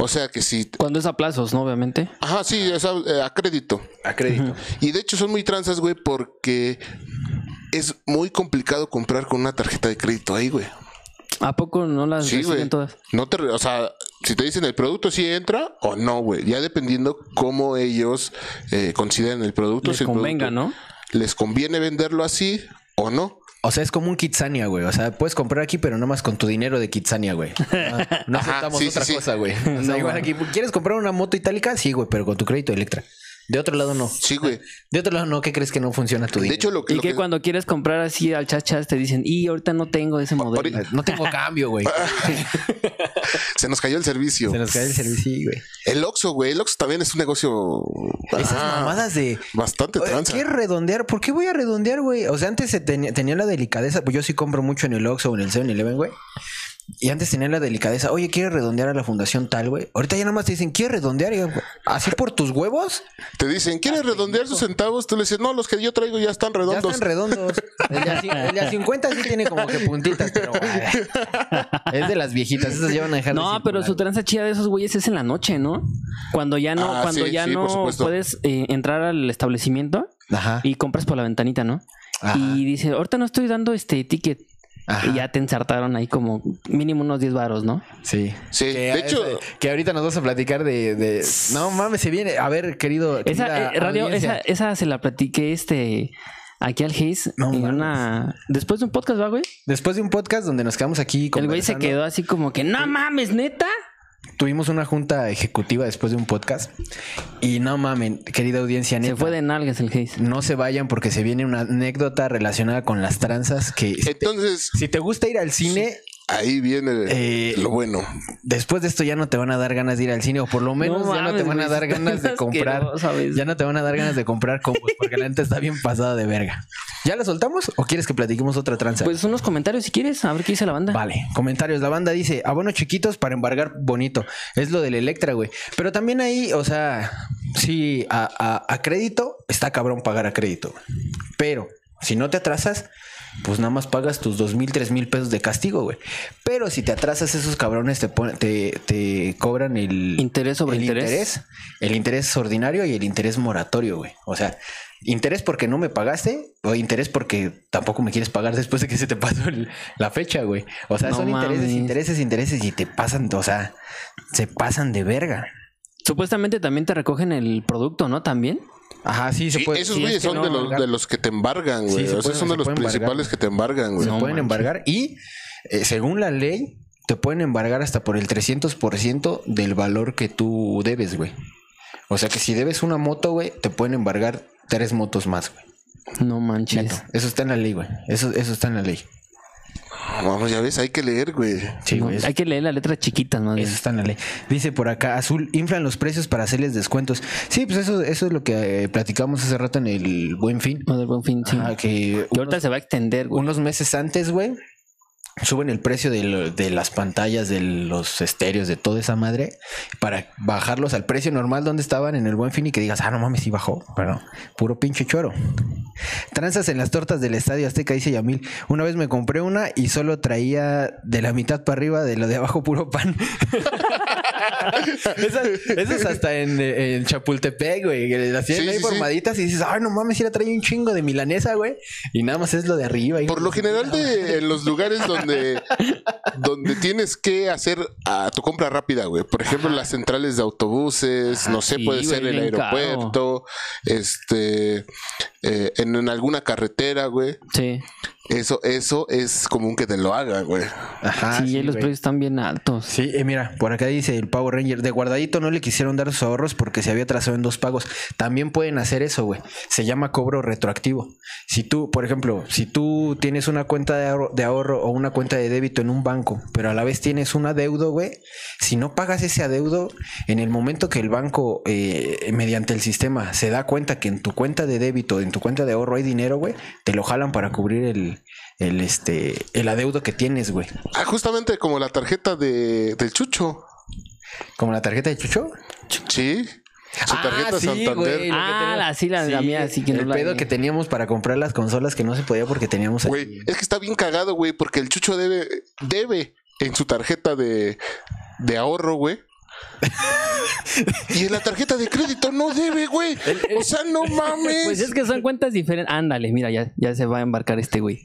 O sea que si... Cuando es a plazos, ¿no? Obviamente. Ajá, sí, o sea, eh, a crédito. a crédito. Y de hecho son muy tranzas, güey, porque es muy complicado comprar con una tarjeta de crédito ahí, güey. ¿A poco no las Sí, reciben todas? No te, o sea, si te dicen el producto si entra o no, güey. Ya dependiendo cómo ellos eh, consideren el producto. Les si el convenga, producto ¿no? Les conviene venderlo así o no. O sea, es como un Kitsania, güey. O sea, puedes comprar aquí, pero nomás con tu dinero de Kitsania, güey. No, Ajá, aceptamos sí, otra sí. cosa, güey. O sea, igual aquí, ¿quieres comprar una moto itálica? Sí, güey, pero con tu crédito Electra. De otro lado, no. Sí, güey. De otro lado, no. ¿Qué crees que no funciona tu dinero? De hecho, lo que... Y lo que que- cuando quieres comprar así al chachas te dicen, y ahorita no tengo ese modelo. No tengo cambio, güey. Se nos cayó el servicio. Se nos cae el servicio, sí, güey. El Oxxo, güey. El Oxxo también es un negocio... Esas ah, mamadas de... Bastante tranza. ¿Qué redondear? ¿Por qué voy a redondear, güey? O sea, antes se tenía, tenía la delicadeza, pues yo sí compro mucho en el Oxxo o en el 7-Eleven, güey. Y antes tenía la delicadeza, oye, ¿quieres redondear a la fundación tal, güey? Ahorita ya nada más te dicen, ¿quieres redondear? Y yo, ¿Así por tus huevos? Te dicen, ¿quieres redondear sus centavos? Tú le dices, no, los que yo traigo ya están Ya redondos. están redondos. El de, a, el de a 50 sí tiene como que puntitas, pero es de las viejitas. Esas llevan a dejar de No, pero su tranza chida de esos güeyes es en la noche, ¿no? Cuando ya no, Ah, cuando sí, ya sí, no puedes eh, entrar al establecimiento Ajá. y compras por la ventanita, ¿no? Ajá. Y dice, ahorita no estoy dando este ticket. Ajá. Y ya te ensartaron ahí como mínimo unos 10 varos, ¿no? Sí. Sí, Que, de hecho... que ahorita nos vas a platicar de, de- No mames, se viene. A ver, querido. Esa eh, radio, esa, esa se la platiqué este aquí al Hayes No en mames. una después de un podcast, ¿va, güey? Después de un podcast donde nos quedamos aquí El güey se quedó así como que, no mames, neta. Tuvimos una junta ejecutiva después de un podcast. Y no mamen, querida audiencia, neta. Se fue de nalgas el Hayes. No se vayan porque se viene una anécdota relacionada con las tranzas que si te, Entonces, si te gusta ir al cine, ahí viene Eh, lo bueno. después de esto ya no te van a dar ganas de ir al cine o por lo menos No ya no te van a dar ganas de comprar. Ya no te van a dar ganas de comprar combos porque la neta está bien pasada de verga. ¿Ya la soltamos o quieres que platiquemos otra tranza? Pues unos comentarios si quieres, a ver qué dice la banda. Vale, comentarios. La banda dice, abonos chiquitos para embargar bonito. Es lo del Electra, güey. Pero también ahí, o sea, sí, a, a- a crédito está cabrón pagar a crédito. Pero Si no te atrasas, pues nada más pagas tus dos mil, tres mil pesos de castigo, güey. Pero si te atrasas, esos cabrones te, ponen- te, te cobran el Interés sobre el interés. El interés ordinario y el interés moratorio, güey. O sea, interés porque no me pagaste o interés porque tampoco me quieres pagar después de que se te pasó el- la fecha, güey. O sea, No son intereses, intereses, intereses y te pasan, o sea, se pasan de verga. Supuestamente también te recogen el producto, ¿no? También. Ajá, sí, se Sí, puede. esos sí, güeyes es que son de, los, de los que te embargan, güey. Sí, o sea, pueden- son de los principales embargar. que te embargan, güey. se No pueden manches. embargar y eh, según la ley te pueden embargar hasta por el 300% del valor que tú debes, güey. O sea que si debes una moto, güey, te pueden embargar tres motos más, güey. No manches. Neto. Eso está en la ley, güey. Eso, eso está en la ley. Vamos, ya ves, hay que leer, güey. Sí, No, güey. hay que leer las letras chiquitas, bien. Eso está en la ley. Dice por acá, Azul, inflan los precios para hacerles descuentos. Sí, pues eso, eso es lo que eh, platicamos hace rato en el Buen Fin. Lo del buen fin, sí. Ajá, que ahorita unos, se va a extender, güey. unos meses antes, güey, suben el precio de, lo- de las pantallas, de los estéreos, de toda esa madre, para bajarlos al precio normal donde estaban en el Buen Fin y que digas, ah, no mames, sí bajó. Pero puro pinche choro. Tranzas en las tortas del Estadio Azteca, dice Yamil. Una vez me compré una y solo traía de la mitad para arriba, de lo de abajo puro pan. Esas, esas hasta en, en Chapultepec, güey. Las tienen Sí, ahí sí, sí. formaditas y dices, ay, no mames, si la trae un chingo de milanesa, güey. Y nada más es lo de arriba. Por lo general, de, en los lugares donde, donde tienes que hacer a tu compra rápida, güey. Por ejemplo, las centrales de autobuses, no sé, sí, puede ser el caro. aeropuerto, este, eh, en, en alguna carretera, güey. Sí. Eso, eso es común que te lo hagan, güey. Ajá. sí, sí, los güey. precios están bien altos. Sí, eh, mira, por acá dice el Power Ranger. De guardadito no le quisieron dar sus ahorros porque se había trazado en dos pagos. También pueden hacer eso, güey. Se llama cobro retroactivo. Si tú, por ejemplo, si tú tienes una cuenta de ahorro, de ahorro o una cuenta de débito en un banco, pero a la vez tienes un adeudo, güey, si no pagas ese adeudo, en el momento que el banco, eh, mediante el sistema, se da cuenta que en tu cuenta de débito, en tu cuenta de ahorro hay dinero, güey, te lo jalan para cubrir el, el, este, el adeudo que tienes, güey. Ah, justamente como la tarjeta de, del Chucho. Como la tarjeta de Chucho. Sí. Su Ah, tarjeta sí, Santander. que Ah, la- sí, la- la mía, sí que no El la- pedo que teníamos para comprar las consolas que no se podía porque teníamos Güey, es que está bien cagado, güey, porque el Chucho debe, debe en su tarjeta de, de ahorro, güey. Y en la tarjeta de crédito no debe, güey. O sea, no mames. Pues es que son cuentas diferentes. Ándale, mira, ya, ya se va a embarcar este güey.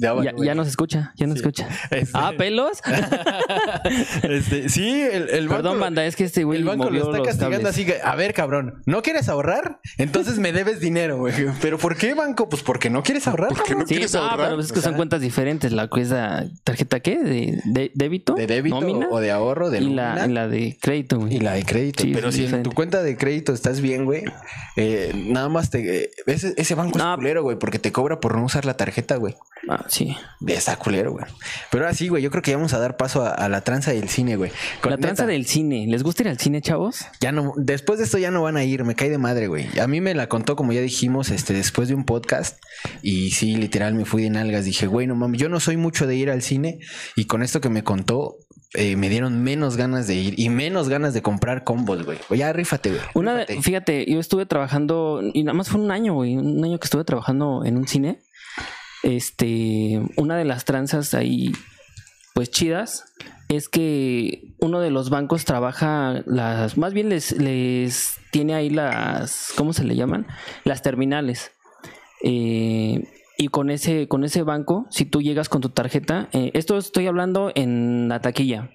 Ya, bueno, Ya, güey. ya nos escucha, ya nos escucha. Este- Ah, pelos. Este, sí, el, el banco. Perdón, banda, es que este güey el banco movió lo está castigando así que, a ver, cabrón, ¿no quieres ahorrar? Entonces me debes dinero, güey. ¿Pero por qué, banco? Pues porque no quieres ahorrar. Porque no. Sí, quieres no, ahorrar. pero es que O sea- son cuentas diferentes. La cuesta tarjeta qué? De, de débito, De débito nómina o de ahorro, de y la, la de crédito, güey. Y la de crédito. Sí, pero si en tu cuenta de crédito estás bien, güey, eh, nada más te. eh, ese, ese banco No. es culero, güey, porque te cobra por no usar la tarjeta, güey. Ah, sí. Está culero, güey. Pero ahora sí, güey, yo creo que ya vamos a dar paso a, a la tranza del cine, güey. Con- La tranza del cine. ¿Les gusta ir al cine, chavos? Ya no, después de esto ya no van a ir, me cae de madre, güey. A mí me la contó, como ya dijimos, este, después de un podcast. Y sí, literal, me fui de nalgas. Dije, güey, no mames, yo no soy mucho de ir al cine. Y con esto que me contó, eh, me dieron menos ganas de ir y menos ganas de comprar combos, güey. Ya rífate, güey. Una, de- fíjate, yo estuve trabajando, y nada más fue un año, güey, un año que estuve trabajando en un cine. Este, una de las tranzas ahí, pues chidas, es que uno de los bancos trabaja las, más bien les, les tiene ahí las, ¿cómo se le llaman? Las terminales. Eh, y con ese, con ese banco, si tú llegas con tu tarjeta, eh, esto estoy hablando en la taquilla.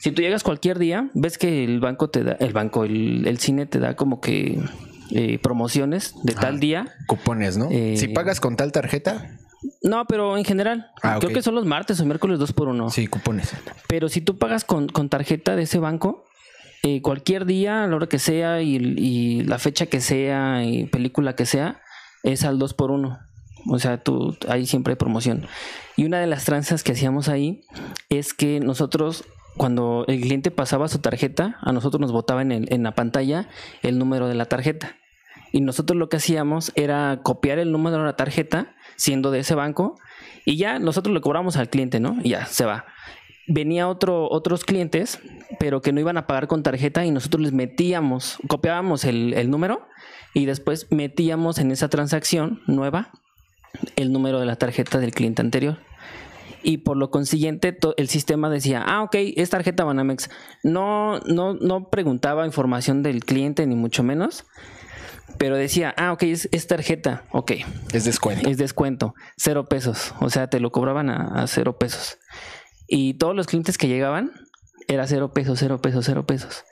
Si tú llegas cualquier día, ves que el banco te da, el banco, el, el cine te da como que eh, promociones de tal día. Cupones, ¿no? Eh, Si pagas con tal tarjeta, No, pero en general, Ah, creo que son los martes o miércoles dos por uno. sí, cupones. Pero si tú pagas con, con tarjeta de ese banco, eh, cualquier día, a la hora que sea y, y la fecha que sea y película que sea, es al 2 por 1 O sea, tú, ahí siempre hay promoción. Y una de las tranzas que hacíamos ahí es que nosotros, cuando el cliente pasaba su tarjeta, a nosotros nos botaba en, en la pantalla el número de la tarjeta. Y nosotros lo que hacíamos era copiar el número de la tarjeta, siendo de ese banco, y ya nosotros le cobramos al cliente, ¿no? Y ya se va. Venía otro, otros clientes, pero que no iban a pagar con tarjeta y nosotros les metíamos, copiábamos el, el número y después metíamos en esa transacción nueva el número de la tarjeta del cliente anterior. Y por lo consiguiente, el sistema decía, ah, ok, es tarjeta Banamex. No, no, no preguntaba información del cliente, ni mucho menos. Pero decía, ah, ok, es, es tarjeta. Ok, Es descuento. es descuento, cero pesos. O sea, te lo cobraban a, a cero pesos. Y todos los clientes que llegaban era cero pesos, cero pesos, cero pesos.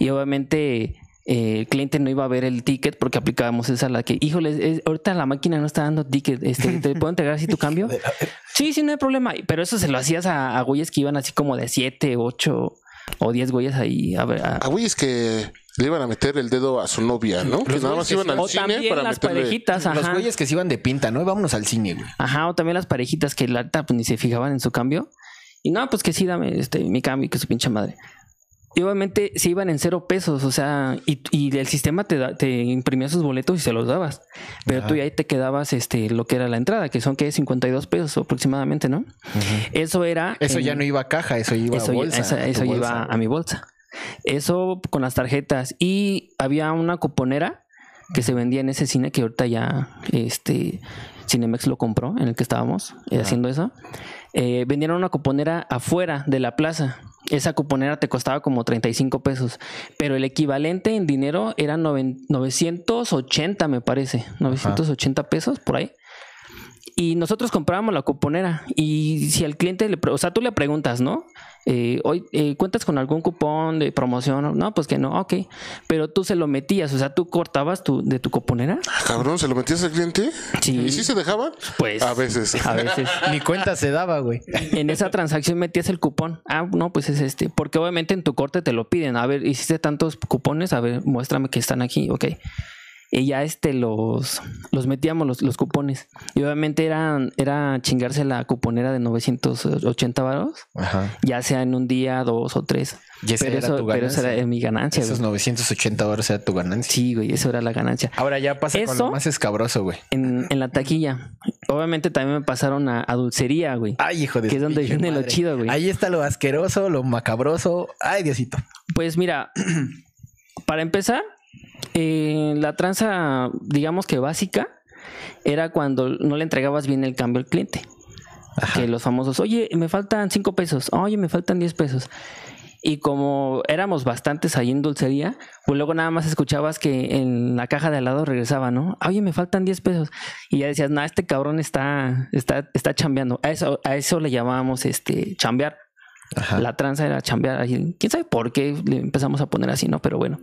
Y obviamente eh, el cliente no iba a ver el ticket porque aplicábamos esa la que, híjole, es- ahorita la máquina no está dando ticket. Este, ¿Te puedo entregar así tu cambio? Sí, sí, no hay problema. Pero eso se lo hacías a, a güeyes que iban así como de siete, ocho o diez güeyes ahí. A ver, a- A güeyes que le iban a meter el dedo a su novia, ¿no? Que nada más iban al o cine también para las meterle. parejitas, Los güeyes que se iban de pinta, ¿no? Vámonos al cine, güey. Ajá, o también las parejitas que la pues ni se fijaban en su cambio. Y no, pues que sí, dame este, mi cambio, que su pinche madre. Y obviamente se iban en cero pesos, o sea, y, y el sistema te, da- te imprimía sus boletos y se los dabas. Pero tú ya ahí te quedabas este, lo que era la entrada, que son que 52 pesos aproximadamente, ¿no? Eso era. Eso ya no iba a caja, eso iba eso, a bolsa. esa- a tu eso bolsa, iba a mi bolsa. Eso con las tarjetas. Y había una cuponera que se vendía en ese cine que ahorita ya este Cinemex lo compró, en el que estábamos eh, haciendo eso. Eh, vendían una cuponera afuera de la plaza. Esa cuponera te costaba como 35 pesos, pero el equivalente en dinero era noven- 980, me parece, 980 pesos por ahí. Y nosotros comprábamos la cuponera. Y si al cliente le, o sea, tú le preguntas, ¿no? Eh, hoy eh, cuentas con algún cupón de promoción, no, pues que no, ok. Pero tú se lo metías, o sea, tú cortabas tu, de tu cuponera. Ah, Cabrón, ¿se lo metías al cliente? Sí. ¿Y si se dejaban? Pues A veces. A veces. Ni cuenta se daba, güey. En esa transacción metías el cupón. Ah, no, pues es este. Porque obviamente en tu corte te lo piden. A ver, hiciste tantos cupones, a ver, muéstrame que están aquí, ok. Y ya este los, los metíamos los, los cupones. Y obviamente eran, era chingarse la cuponera de 980 varos, Ajá. ya sea en un día, dos o tres. Y esa pero era eso, tu pero esa ganancia. era mi ganancia, Esos güey. 980 dólares era tu ganancia. Sí, güey, eso era la ganancia. Ahora ya pasa con Eso- lo más escabroso, güey. En, en la taquilla. Obviamente también me pasaron a, a dulcería, güey. Ay, hijo de Que es donde viene lo chido, güey. Ahí está lo asqueroso, lo macabroso. Ay, Diosito. Pues mira, para empezar, eh, la tranza, digamos que básica, era cuando no le entregabas bien el cambio al cliente. Que los famosos, oye, me faltan cinco pesos, oye, me faltan 10 pesos. Y como éramos bastantes ahí en dulcería, pues luego nada más escuchabas que en la caja de al lado regresaba, ¿no? Oye, me faltan 10 pesos. Y ya decías, no, este cabrón está, está, está chambeando. A eso, a eso le llamábamos este chambear. Ajá. La tranza era chambear. ¿Quién sabe por qué le empezamos a poner así, no? Pero bueno.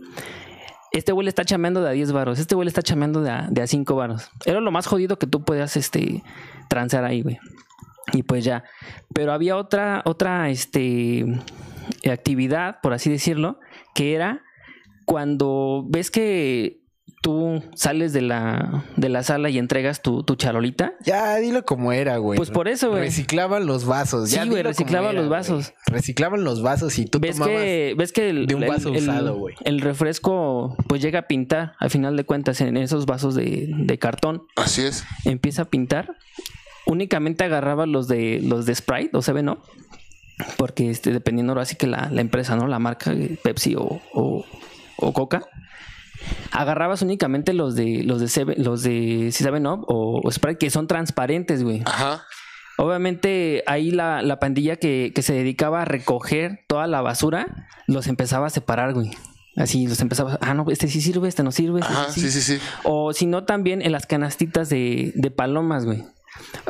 Este güey le está chambeando de a 10 varos. Este güey está chambeando de a, de a 5 varos. Era lo más jodido que tú podías este, transear ahí, güey. Y pues ya. Pero había otra, otra este, actividad, por así decirlo, que era cuando ves que tú sales de la, de la sala y entregas tu, tu charolita. Ya, dilo como era, güey. Pues por eso, güey. Reciclaban los vasos. Sí, ya güey, reciclaban era, los vasos. güey. Reciclaban los vasos y tú ves tomabas... que ves que el, de un vaso el- usado, güey. el refresco pues llega a pintar al final de cuentas en esos vasos de, de cartón Así es. empieza a pintar únicamente agarraba los de los de Sprite o Seven Up porque este dependiendo ahora sí que la, la empresa no la marca eh, Pepsi o, o, o Coca agarrabas únicamente los de los de Seven, los de Seven Up o, o Sprite que son transparentes güey Ajá. Obviamente ahí la, la pandilla que, que se dedicaba a recoger toda la basura, los empezaba a separar, güey. Así los empezaba, ah, no, este sí sirve, este no sirve. este Ajá, sí, sí, sí. O si no, también en las canastitas de, de palomas, güey.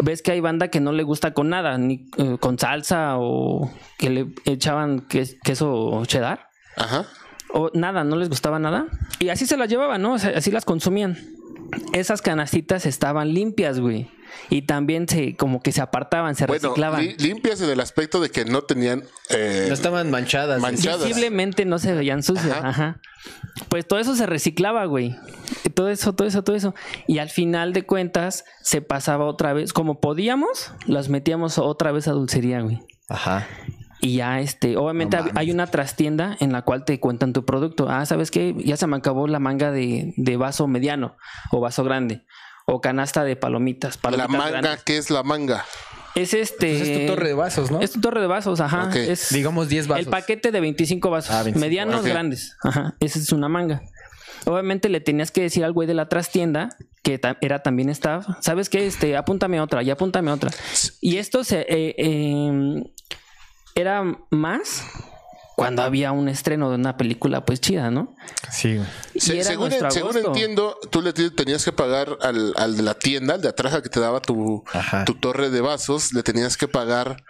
Ves que hay banda que no le gusta con nada, ni eh, con salsa o que le echaban ques- queso cheddar. Ajá. O nada, no les gustaba nada. Y así se las llevaban, ¿no? O sea, así las consumían. Esas canastitas estaban limpias, güey. Y también se, como que se apartaban, se Bueno, reciclaban. li- limpias en el aspecto de que no tenían. eh, No estaban manchadas. Manchadas. Visiblemente no se veían sucias. Ajá. Ajá. Pues todo eso se reciclaba, güey. Todo eso, todo eso, todo eso. Y al final de cuentas se pasaba otra vez. Como podíamos, las metíamos otra vez a dulcería, güey. Ajá. Y ya, este, obviamente No hay una trastienda en la cual te cuentan tu producto. Ah, ¿sabes qué? Ya se me acabó la manga de, de vaso mediano o vaso grande. O canasta de palomitas. la manga, grandes. ¿qué es la manga? Es este. Pues es tu torre de vasos, ¿no? Es tu torre de vasos, ajá. Es, Digamos 10 vasos. el paquete de 25 vasos. Ah, 25, medianos grandes. Ajá. Esa es una manga. Obviamente le tenías que decir al güey de la trastienda que ta- era también staff, ¿sabes qué? Este, apúntame otra, y apúntame otra. Y esto se eh, eh, era más cuando había un estreno de una película pues chida, ¿no? Sí, güey. Se- según según entiendo, tú le te- tenías que pagar al, al de la tienda, al de atrás, al que te daba tu, tu torre de vasos, le tenías que pagar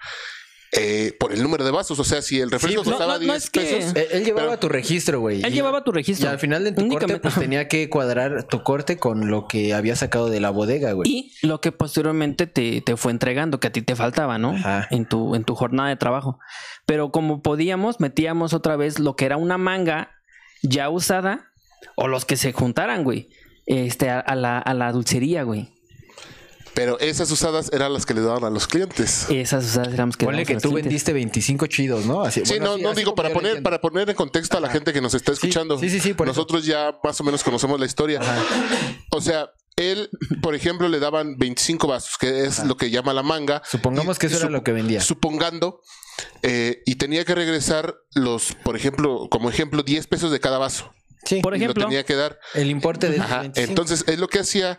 eh, por el número de vasos. O sea, si el refresco pues, costaba no, no, 10 es que- pesos, Él, él llevaba Pero- tu registro, güey. Él y- llevaba tu registro. Y al final de tu corte, Únicamente- pues tenía que cuadrar tu corte con lo que había sacado de la bodega, güey. Y lo que posteriormente te, te fue entregando, que a ti te faltaba, ¿no? Ajá. En tu, en tu jornada de trabajo. Pero como podíamos, metíamos otra vez lo que era una manga ya usada o los que se juntaran, güey. Este, a, a la, a la dulcería, güey. Pero esas usadas eran las que le daban a los clientes. Esas usadas éramos que Ponle que a los tú clientes. vendiste 25 chidos, ¿no? Así, Sí, bueno, no, así- no así digo para poner, para poner en contexto a la gente que nos está escuchando. sí, sí, sí, por eso. Nosotros ya más o menos conocemos la historia. O sea, él, por ejemplo, le daban 25 vasos, que es lo que llama la manga. Supongamos Y- que eso era lo que vendía. Supongando, eh, y tenía que regresar los, por ejemplo, como ejemplo, 10 pesos de cada vaso. Sí, Por Y lo ejemplo, tenía que dar. el importe de Ajá, 25. Entonces, es lo que hacía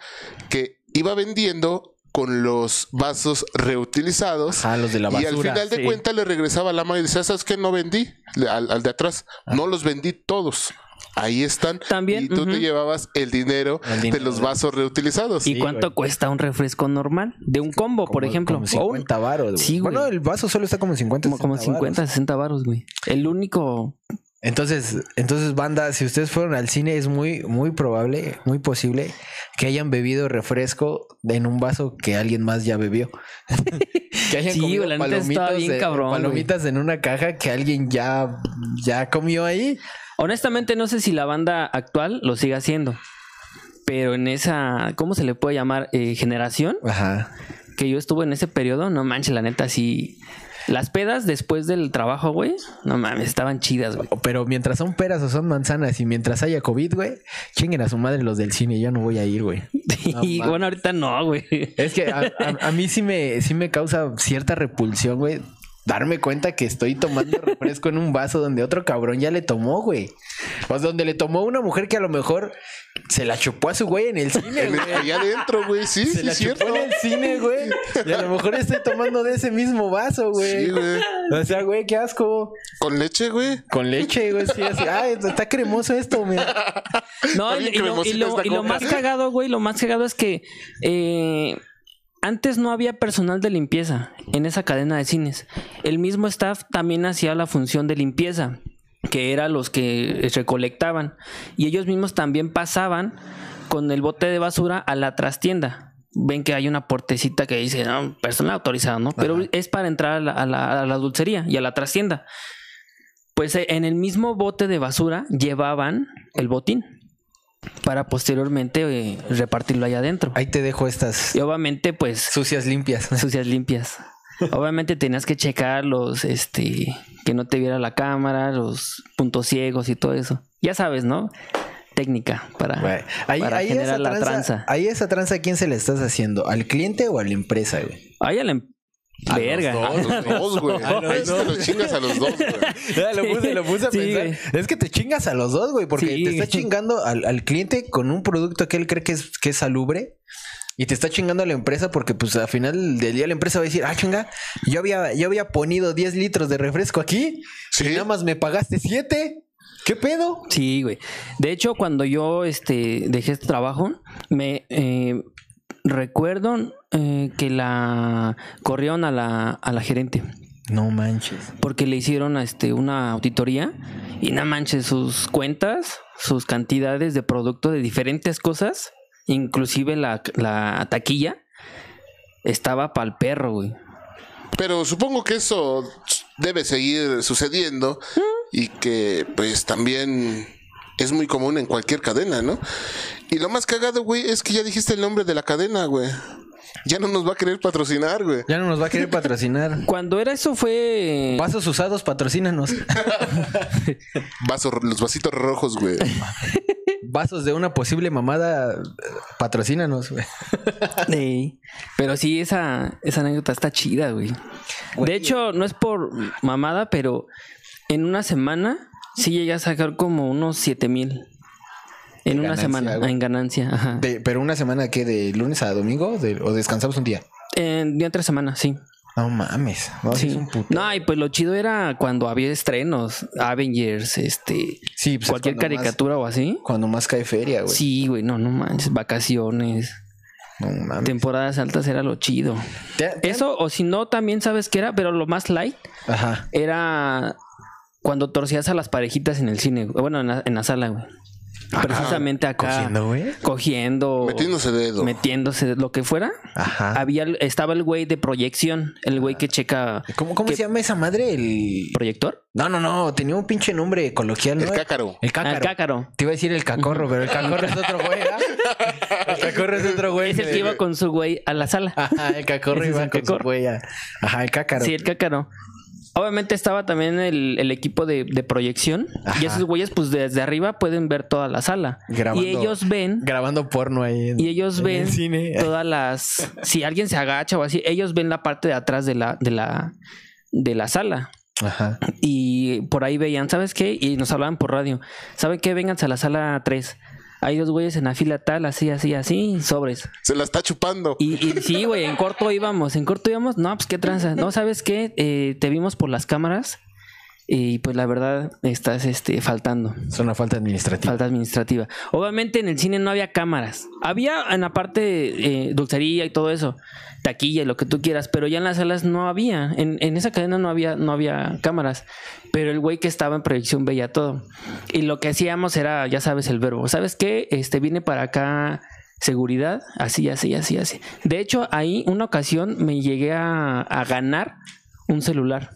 que iba vendiendo con los vasos reutilizados. Ajá, los de la Y al basura. final de sí. cuentas le regresaba la mano y decía, ¿sabes qué? No vendí al, al de atrás. No los vendí todos. Ahí están. También, Y tú te llevabas el dinero, El dinero. de los vasos reutilizados. ¿y Sí, cuánto güey. cuesta un refresco normal? De un combo, por Como- ejemplo. Como O un- 50 varos, güey. Sí, güey. Bueno, el vaso solo está como en 50, como, como 60 varos. 50, 60 baros, güey. El único Entonces, entonces, banda, si ustedes fueron al cine, es muy, muy probable, muy posible que hayan bebido refresco en un vaso que alguien más ya bebió. que hayan Sí, comido bien cabrón, palomitas en una caja que alguien ya, ya comió ahí. Honestamente, no sé si la banda actual lo sigue haciendo. Pero en esa, ¿cómo se le puede llamar? Eh, generación Ajá. que yo estuve en ese periodo, no manches, la neta, sí. Las pedas después del trabajo, güey, no mames, estaban chidas, güey. Pero mientras son peras o son manzanas y mientras haya COVID, güey, chinguen a su madre los del cine. Yo no voy a ir, güey. No y bueno, ahorita no, güey. Es que a, a- a mí sí me, sí me causa cierta repulsión, güey. Darme cuenta que estoy tomando refresco en un vaso donde otro cabrón ya le tomó, güey. O sea, donde le tomó una mujer que a lo mejor se la chupó a su güey en el cine, En el- güey. allá adentro, güey. Sí, Se sí, la es chupó cierto. en el cine, güey. Y a lo mejor estoy tomando de ese mismo vaso, güey. Sí, güey. O sea, güey, qué asco. Con leche, güey. Con leche, güey. Sí, así. Ay, está cremoso esto, mira. No, y, y lo, y lo- y lo más cagado, güey, lo más cagado es que eh, antes no había personal de limpieza en esa cadena de cines. El mismo staff también hacía la función de limpieza, que era los que recolectaban. Y ellos mismos también pasaban con el bote de basura a la trastienda. Ven que hay una portecita que dice, no, personal autorizado, ¿no? Pero es para entrar a la, a la- a la dulcería y a la trastienda. Pues eh, en el mismo bote de basura llevaban el botín para posteriormente eh, repartirlo allá adentro. Ahí te dejo estas Y obviamente, pues, sucias limpias. sucias limpias. Obviamente tenías que checar los, este, que no te viera la cámara, los puntos ciegos y todo eso. Ya sabes, ¿no? Técnica para, Güey, Ahí, para ahí esa generar la tranza, tranza. Ahí esa tranza, ¿a quién se le estás haciendo? ¿Al cliente o a la empresa, güey? Ahí a la em- A verga. los dos, dos, güey. A los te los chingas a los dos, güey. Lo puse, lo puse a Sí, pensar. güey. Es que te chingas a los dos, güey, porque Sí. te estás chingando al, al cliente con un producto que él cree que es, que es salubre. Y te está chingando a la empresa porque, pues, al final del día la empresa va a decir, ah, chinga, yo había, yo había ponido 10 litros de refresco aquí Sí. y nada más me pagaste 7. ¿Qué pedo? Sí, güey. De hecho, cuando yo este, dejé este trabajo, me eh, recuerdo eh, que la corrieron a la, a la gerente. No manches. porque le hicieron este, una auditoría y no manches sus cuentas, sus cantidades de producto de diferentes cosas, inclusive la, la taquilla, estaba para el perro, güey. Pero supongo que eso debe seguir sucediendo y que pues también es muy común en cualquier cadena, ¿no? Y lo más cagado, güey, es que ya dijiste el nombre de la cadena, güey. Ya no nos va a querer patrocinar, güey. Ya no nos va a querer patrocinar. Cuando era eso fue... Vasos usados, patrocínanos. Vasos, los vasitos rojos, güey. Vasos de una posible mamada, patrocínanos, güey. Sí. Pero sí, esa, esa anécdota está chida, güey. De hecho, no es por mamada, pero en una semana sí llegué a sacar como unos 7 mil. En una Ganancia, semana, en ganancia. Ajá. De- pero una semana que de lunes a domingo de- o descansamos un día. En día entre semana, sí. No mames. No, sí Sí. es un puto. No, y pues lo chido era cuando había estrenos, Avengers, este, Sí, pues es cualquier más- caricatura o así. cuando más cae feria, güey. Sí, güey, no, no manches, vacaciones, No mames. temporadas altas era lo chido. ¿Te- te- Eso, o si no, también sabes qué era, pero lo más light Ajá. era cuando torcías a las parejitas en el cine, bueno, en la, en la sala, güey. Precisamente acá. Cogiendo, güey. Cogiendo. Metiéndose dedo. Metiéndose, lo que fuera. Ajá. Había, estaba el güey de proyección, el güey que checa ¿Cómo, cómo se llama esa madre? El. proyector. No, no, no. Tenía un pinche nombre coloquial, ¿no? El cácaro. El Ah, cácaro. el cácaro. Te iba a decir el cacorro, pero el cacorro es otro güey, ¿ah? El cacorro es otro güey. Es el que iba con su güey a la sala. Ajá, el cacorro iba el con su güey. a- Ajá, el cácaro. Sí, el cácaro. Obviamente estaba también el, el equipo de, de proyección. Ajá. Y esos güeyes, pues desde arriba pueden ver toda la sala. Grabando- y ellos ven. Grabando porno ahí. En, Y ellos en ven el cine. todas las. Si alguien se agacha o así, ellos ven la parte de atrás de la, de la, de la sala. Ajá. Y por ahí veían, ¿sabes qué? Y nos hablaban por radio. ¿Saben qué? Vénganse a la sala 3. Hay dos güeyes en la fila tal, así, así, así, sobres. Se la está chupando. Y, y sí, güey, en corto íbamos, en corto íbamos, no, pues qué tranza, no, ¿sabes qué? Eh, te vimos por las cámaras y pues la verdad estás este, faltando, Es una falta administrativa. falta administrativa. Obviamente en el cine no había cámaras, había en la parte eh, dulcería y todo eso, taquilla y lo que tú quieras, pero ya en las salas no había, en, en esa cadena no había, no había cámaras, pero el güey que estaba en proyección veía todo. Y lo que hacíamos era, ya sabes el verbo, ¿sabes qué? Este viene para acá seguridad, así, así, así, así. De hecho, ahí una ocasión me llegué a, a ganar un celular.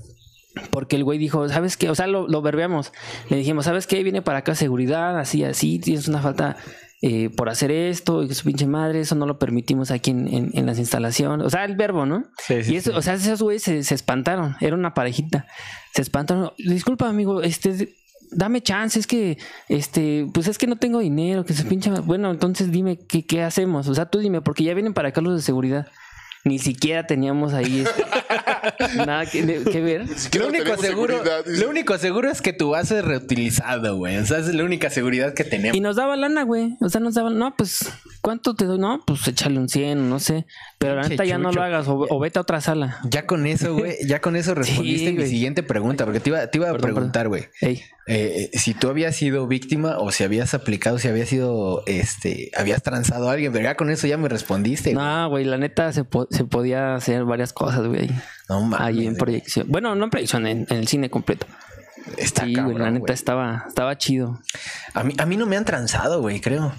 Porque el güey dijo, ¿sabes qué? O sea, lo, lo verbeamos. Le dijimos, ¿sabes qué? Viene para acá seguridad, así, así, tienes una falta eh, por hacer esto, y que su pinche madre, eso no lo permitimos aquí en, en- en las instalaciones. O sea, el verbo, ¿no? Sí, sí, y eso, sí. o sea, esos güeyes se, se espantaron, era una parejita. Se espantaron. Disculpa, amigo, este dame chance, es que, este, pues es que no tengo dinero, que se pinche. Bueno, entonces dime qué, qué hacemos. O sea, tú dime, porque ya vienen para acá los de seguridad. Ni siquiera teníamos ahí este, nada que, que ver. Lo único seguro, lo único seguro es que tu base es reutilizado, güey. O sea, esa es la única seguridad que tenemos. Y nos daba lana, güey. O sea, nos daban, no, pues, ¿cuánto te doy? No, pues échale un 100, no sé. Pero la neta ya no lo hagas o, o vete a otra sala. Ya con eso, güey, ya con eso respondiste mi siguiente pregunta, porque te iba, te iba a Perdón, preguntar, güey, Ey. Eh, si tú habías sido víctima o si habías aplicado, si habías sido, este, habías transado a alguien, pero ya con eso ya me respondiste. güey. No, güey, la neta se, po- se podía hacer varias cosas, güey. No mames. Ahí en proyección. Bueno, no en proyección, en, en el cine completo. Está sí, cabrón, güey, la neta güey. estaba, estaba chido. A mí, a mí no me han transado, güey, creo.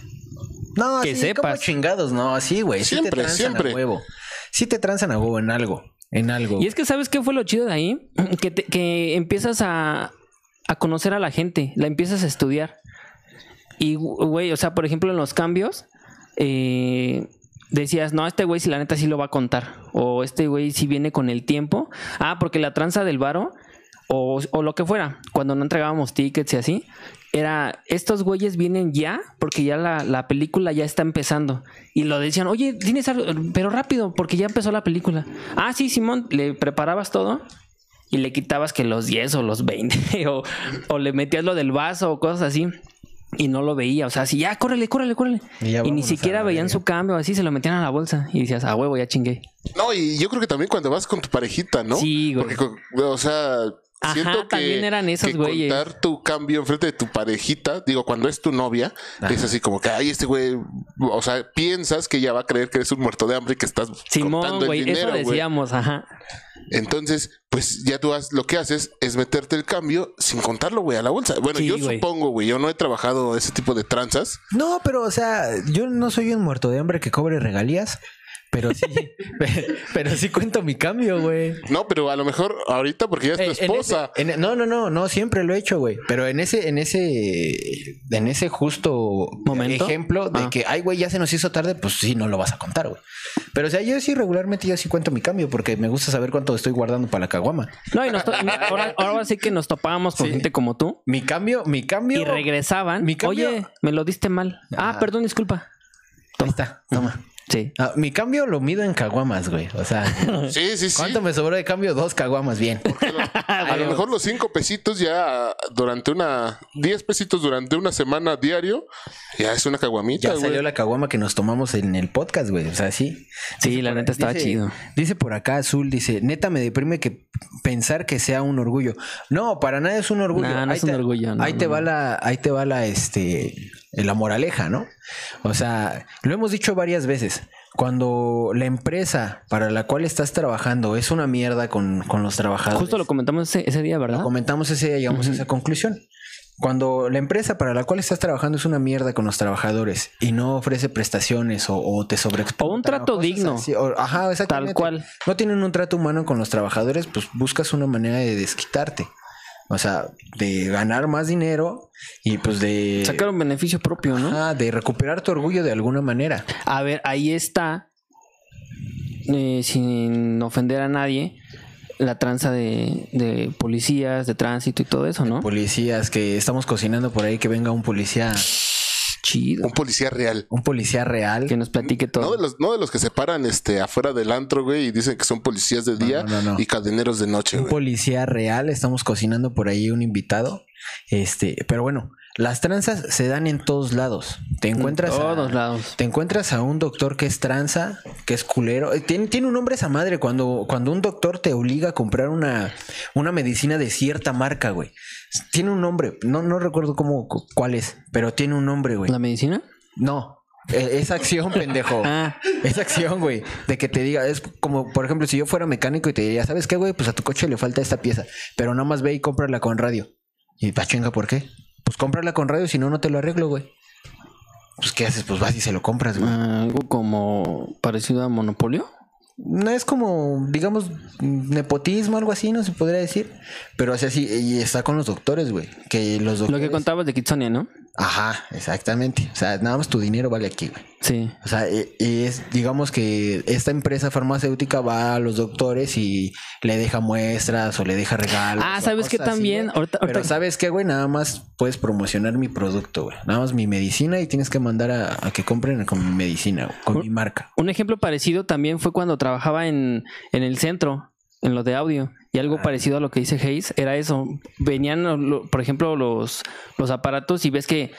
No, Que sí, sepas. como chingados, no, sí, güey. Sí Siempre, te transan siempre. a huevo. Sí te transan a huevo en algo. En algo. Y es que, ¿sabes qué fue lo chido de ahí? Que, te- que empiezas a, a conocer a la gente, la empiezas a estudiar. Y, güey, o sea, por ejemplo, en los cambios, eh, decías, no, este güey, si la neta sí lo va a contar. O este güey si viene con el tiempo. Ah, porque la tranza del varo, o, o lo que fuera, cuando no entregábamos tickets y así, era, estos güeyes vienen ya, porque ya la, la película ya está empezando. Y lo decían, oye, tienes algo, pero rápido, porque ya empezó la película. Ah, sí, Simón, le preparabas todo y le quitabas que los 10 o los 20, o, o le metías lo del vaso o cosas así. Y no lo veía, o sea, así, ya, córrele, córrele, córrele. Y Y, ni siquiera veían su cambio, así se lo metían a la bolsa. Y decías, a huevo, ya chingué. No, y yo creo que también cuando vas con tu parejita, ¿no? Sí, güey. Porque, o sea, Ajá, siento que, también eran esos que güeyes. contar tu cambio enfrente de tu parejita, digo, cuando es tu novia, es así como que, ay, este güey, o sea, piensas que ella va a creer que eres un muerto de hambre y que estás Simón, contando güey, el dinero, eso güey. decíamos, ajá. Entonces, pues ya tú has, lo que haces es meterte el cambio sin contarlo, güey, a la bolsa. Bueno, Sí, yo güey. supongo, güey, yo no he trabajado ese tipo de tranzas. No, pero, o sea, yo no soy un muerto de hambre que cobre regalías, pero sí, pero sí cuento mi cambio, güey. No, pero a lo mejor ahorita porque ya es tu Eh, en esposa. ese- en- no, no, no, no, siempre lo he hecho, güey. Pero en ese, en ese, en ese justo ¿Momento? ejemplo de Ah. que, ay, güey, ya se nos hizo tarde, pues sí, no lo vas a contar, güey. Pero, o sea, yo sí regularmente yo sí cuento mi cambio porque me gusta saber cuánto estoy guardando para la caguama. No, y nos ahora, ahora sí que nos topábamos con Sí. gente como tú Mi cambio, mi cambio. y regresaban. Mi cambio- Oye, me lo diste mal. Ah, perdón, disculpa. Ahí está, toma. Sí. Ah, mi cambio lo mido en caguamas, güey. O sea, Sí, sí, sí. ¿cuánto me sobró de cambio? Dos caguamas, bien. A lo mejor los cinco pesitos ya durante una, diez pesitos durante una semana diario, ya es una caguamita, Ya güey. salió la caguama que nos tomamos en el podcast, güey. O sea, sí. Sí, Dice la neta estaba dice- chido. Dice por acá Azul, dice, neta me deprime que pensar que sea un orgullo. No, para nada es un orgullo. Nah, no ahí es un te, orgullo, no, ahí te no, va la, ahí te va la, este, la moraleja, ¿no? O sea, lo hemos dicho varias veces. Cuando la empresa para la cual estás trabajando es una mierda con, con los trabajadores. Justo lo comentamos ese, ese día, ¿verdad? Lo comentamos ese día, llegamos a esa conclusión. Cuando la empresa para la cual estás trabajando es una mierda con los trabajadores y no ofrece prestaciones o, o te sobreexplota. O un trato digno. así, o- ajá, exactamente. Tal cual. No tienen un trato humano con los trabajadores, pues buscas una manera de desquitarte. O sea, de ganar más dinero y pues de... Sacar un beneficio propio, ¿no? Ajá, de recuperar tu orgullo de alguna manera. A ver, ahí está, eh, sin ofender a nadie, la tranza de, de policías, de tránsito y todo eso, ¿no? Policías que estamos cocinando por ahí, que venga un policía, Chido. Un policía real. un policía real. Que nos platique No todo. de, los, no de los que se paran este, afuera del antro, güey, y dicen que son policías de día no, no, no. y cadeneros de noche, un güey. policía real, estamos cocinando por ahí un invitado. Este, pero bueno, las tranzas se dan en todos lados. Te encuentras a, todos lados. Te encuentras a un doctor que es tranza, que es culero. Eh, Tiene, tiene un nombre esa madre cuando, cuando un doctor te obliga a comprar una, una medicina de cierta marca, güey. Tiene un nombre, no, no recuerdo cómo cu- cuál es, pero tiene un nombre, güey. ¿La medicina? No. eh, Esa acción, pendejo. Ah. Esa acción, güey. De que te diga, es como, por ejemplo, si yo fuera mecánico y te diría, ¿sabes qué, güey? Pues a tu coche le falta esta pieza, pero nada más ve y cómprala con radio. Y pa chinga, ¿por qué? Pues cómprala con radio, si no, no te lo arreglo, güey. Pues, ¿qué haces? Pues vas y se lo compras, güey. Ah, Algo como parecido a Monopolio. No es como, digamos, nepotismo, algo así, no se podría decir. Pero así, así, y está con los doctores, güey. Que los Lo doctores. que contabas de Kitsonia, ¿no? Ajá, exactamente. O sea, nada más tu dinero vale aquí, güey. Sí. O sea, e- y es, digamos que esta empresa farmacéutica va a los doctores y le deja muestras o le deja regalos. Ah, ¿sabes qué así, también? güey. Ahorita- ahorita- Pero ¿sabes qué, güey? Nada más puedes promocionar mi producto, güey. Nada más mi medicina y tienes que mandar a, a que compren con mi medicina, güey, con mi marca. Un ejemplo parecido también fue cuando trabajaba en, en el centro, en lo de audio. Y algo Ah. parecido a lo que dice Hayes era eso. Venían, por ejemplo, los, los aparatos y ves que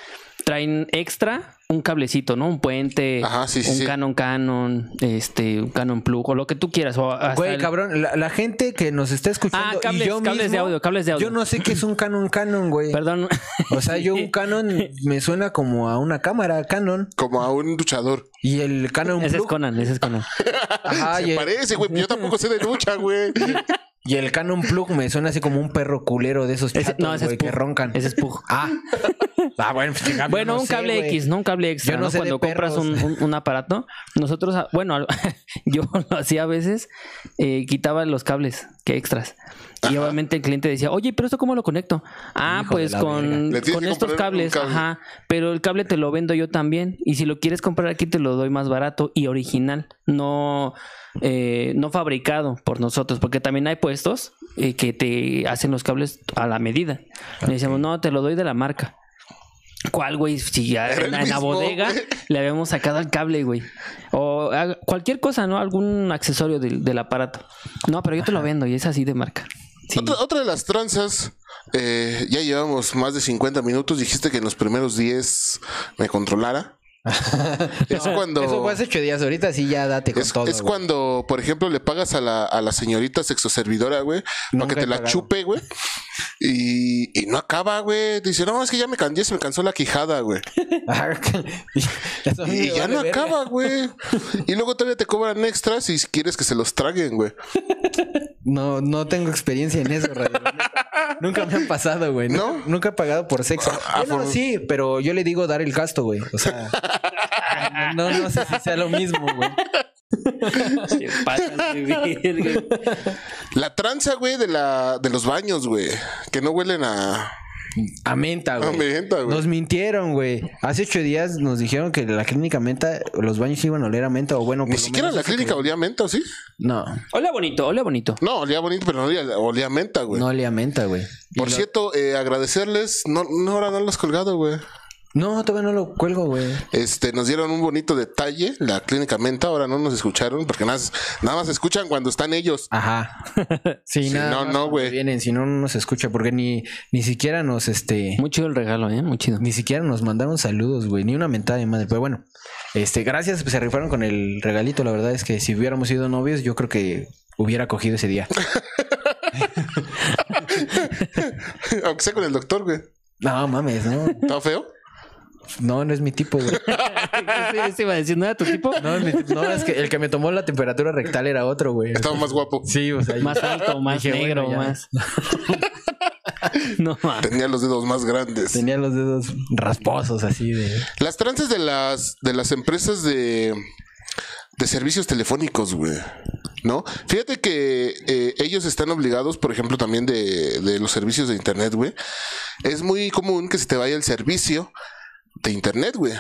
traen extra un cablecito, ¿no? Un puente, Ajá, sí, sí, un sí. Canon Canon, este, un Canon Plug o lo que tú quieras. O hasta Güey, el- cabrón, la, la gente que nos está escuchando Ah, cables- y yo cables de audio, cables de audio. Yo no sé qué es un Canon Canon, güey. Perdón. O sea, yo un Canon me suena como a una cámara Canon Como a un luchador. y el Canon ese es Conan, ese es Conan. ajá, y Se el- parece, güey. Yo tampoco sé de lucha, güey. Y el Canon Plug me suena así como un perro culero de esos chatos, no, ese es güey, que roncan. Ese es Pug. Ah. Ah, bueno, pues, Bueno, no un cable. X, no un cable extra. Yo no ¿no? sé Cuando compras un, un- un aparato, nosotros, ah, bueno, yo lo hacía a veces, eh, quitaba los cables que extras. Y obviamente el cliente decía, oye, pero esto cómo lo conecto. Ah, Hijo pues con, con estos cables, cable. ajá. Pero el cable te lo vendo yo también. Y si lo quieres comprar aquí, te lo doy más barato y original. No, eh, no fabricado por nosotros. Porque también hay puestos eh, que te hacen los cables a la medida. Le decíamos, no, te lo doy de la marca. ¿Cuál, güey? Si ya en, la bodega le habíamos sacado el cable, güey. O cualquier cosa, ¿no? Algún accesorio del, del aparato. No, pero yo te lo vendo y es así de marca. Otra, otra de las tranzas, eh, ya llevamos más de 50 minutos. Dijiste que en los primeros 10 me controlara. es cuando. Eso fue hace ocho días. Ahorita sí ya date con Es, todo. es güey. cuando, por ejemplo, le pagas a la, a la señorita sexoservidora, güey, para que te la pagado. chupe, güey. Y, y no acaba, güey. Dice, no, es que ya me cansé, se me cansó la quijada, güey. Eso a mí Y ya no verga. acaba, güey. Y luego todavía te cobran extras si quieres que se los traguen, güey. No, no tengo experiencia en eso, Radio. Nunca me han pasado, güey. ¿No? Nunca, nunca he pagado por sexo. Ah, por- sí, pero yo le digo dar el gasto, güey. O sea, no, no sé si sea lo mismo, güey. De verga. La tranza, güey, de la, de los baños, güey. Que no huelen a, A menta, a güey. menta, güey. Nos mintieron, güey. Hace ocho días nos dijeron que la clínica menta, los baños iban a oler a menta o bueno. Ni lo siquiera menos la eso clínica que- olía a menta, ¿o sí? No, Hola bonito, hola bonito. No, olía bonito, pero no olía, olía a menta, güey. no olía a menta, güey. Por lo- cierto, eh, agradecerles. No, no, ahora no lo has colgado, güey. No, todavía no lo cuelgo, güey. Este, nos dieron un bonito detalle, la clínica Menta, ahora no nos escucharon, porque nada, más- nada más escuchan cuando están ellos. Ajá. Sí, Sí, nada. no, más no, güey. Vienen, si no, no nos escucha, porque ni, ni siquiera nos, este, Muy chido el regalo, ¿eh? Muy chido. ni siquiera nos mandaron saludos, güey, ni una mentada de madre. Pero bueno, este, gracias, pues, se rifaron con el regalito. La verdad es que si hubiéramos sido novios, yo creo que hubiera cogido ese día. Aunque sea con el doctor, güey. No, mames, no. ¿Está feo? No, no es mi tipo, güey. Sí, sí, iba a decir, ¿no era tu tipo? No, es mi tipo. No, es que el que me tomó la temperatura rectal era otro, güey. Estaba más guapo. Sí, o sea, yo- Más alto, más Dije, negro, bueno, más. no mames. Tenía los dedos más grandes. tenía los dedos rasposos así de. Las tranzas de las, de las empresas de, de servicios telefónicos, güey. ¿No? Fíjate que eh, ellos están obligados, por ejemplo, también de, de los servicios de internet, güey. Es muy común que se te vaya el servicio de internet, güey.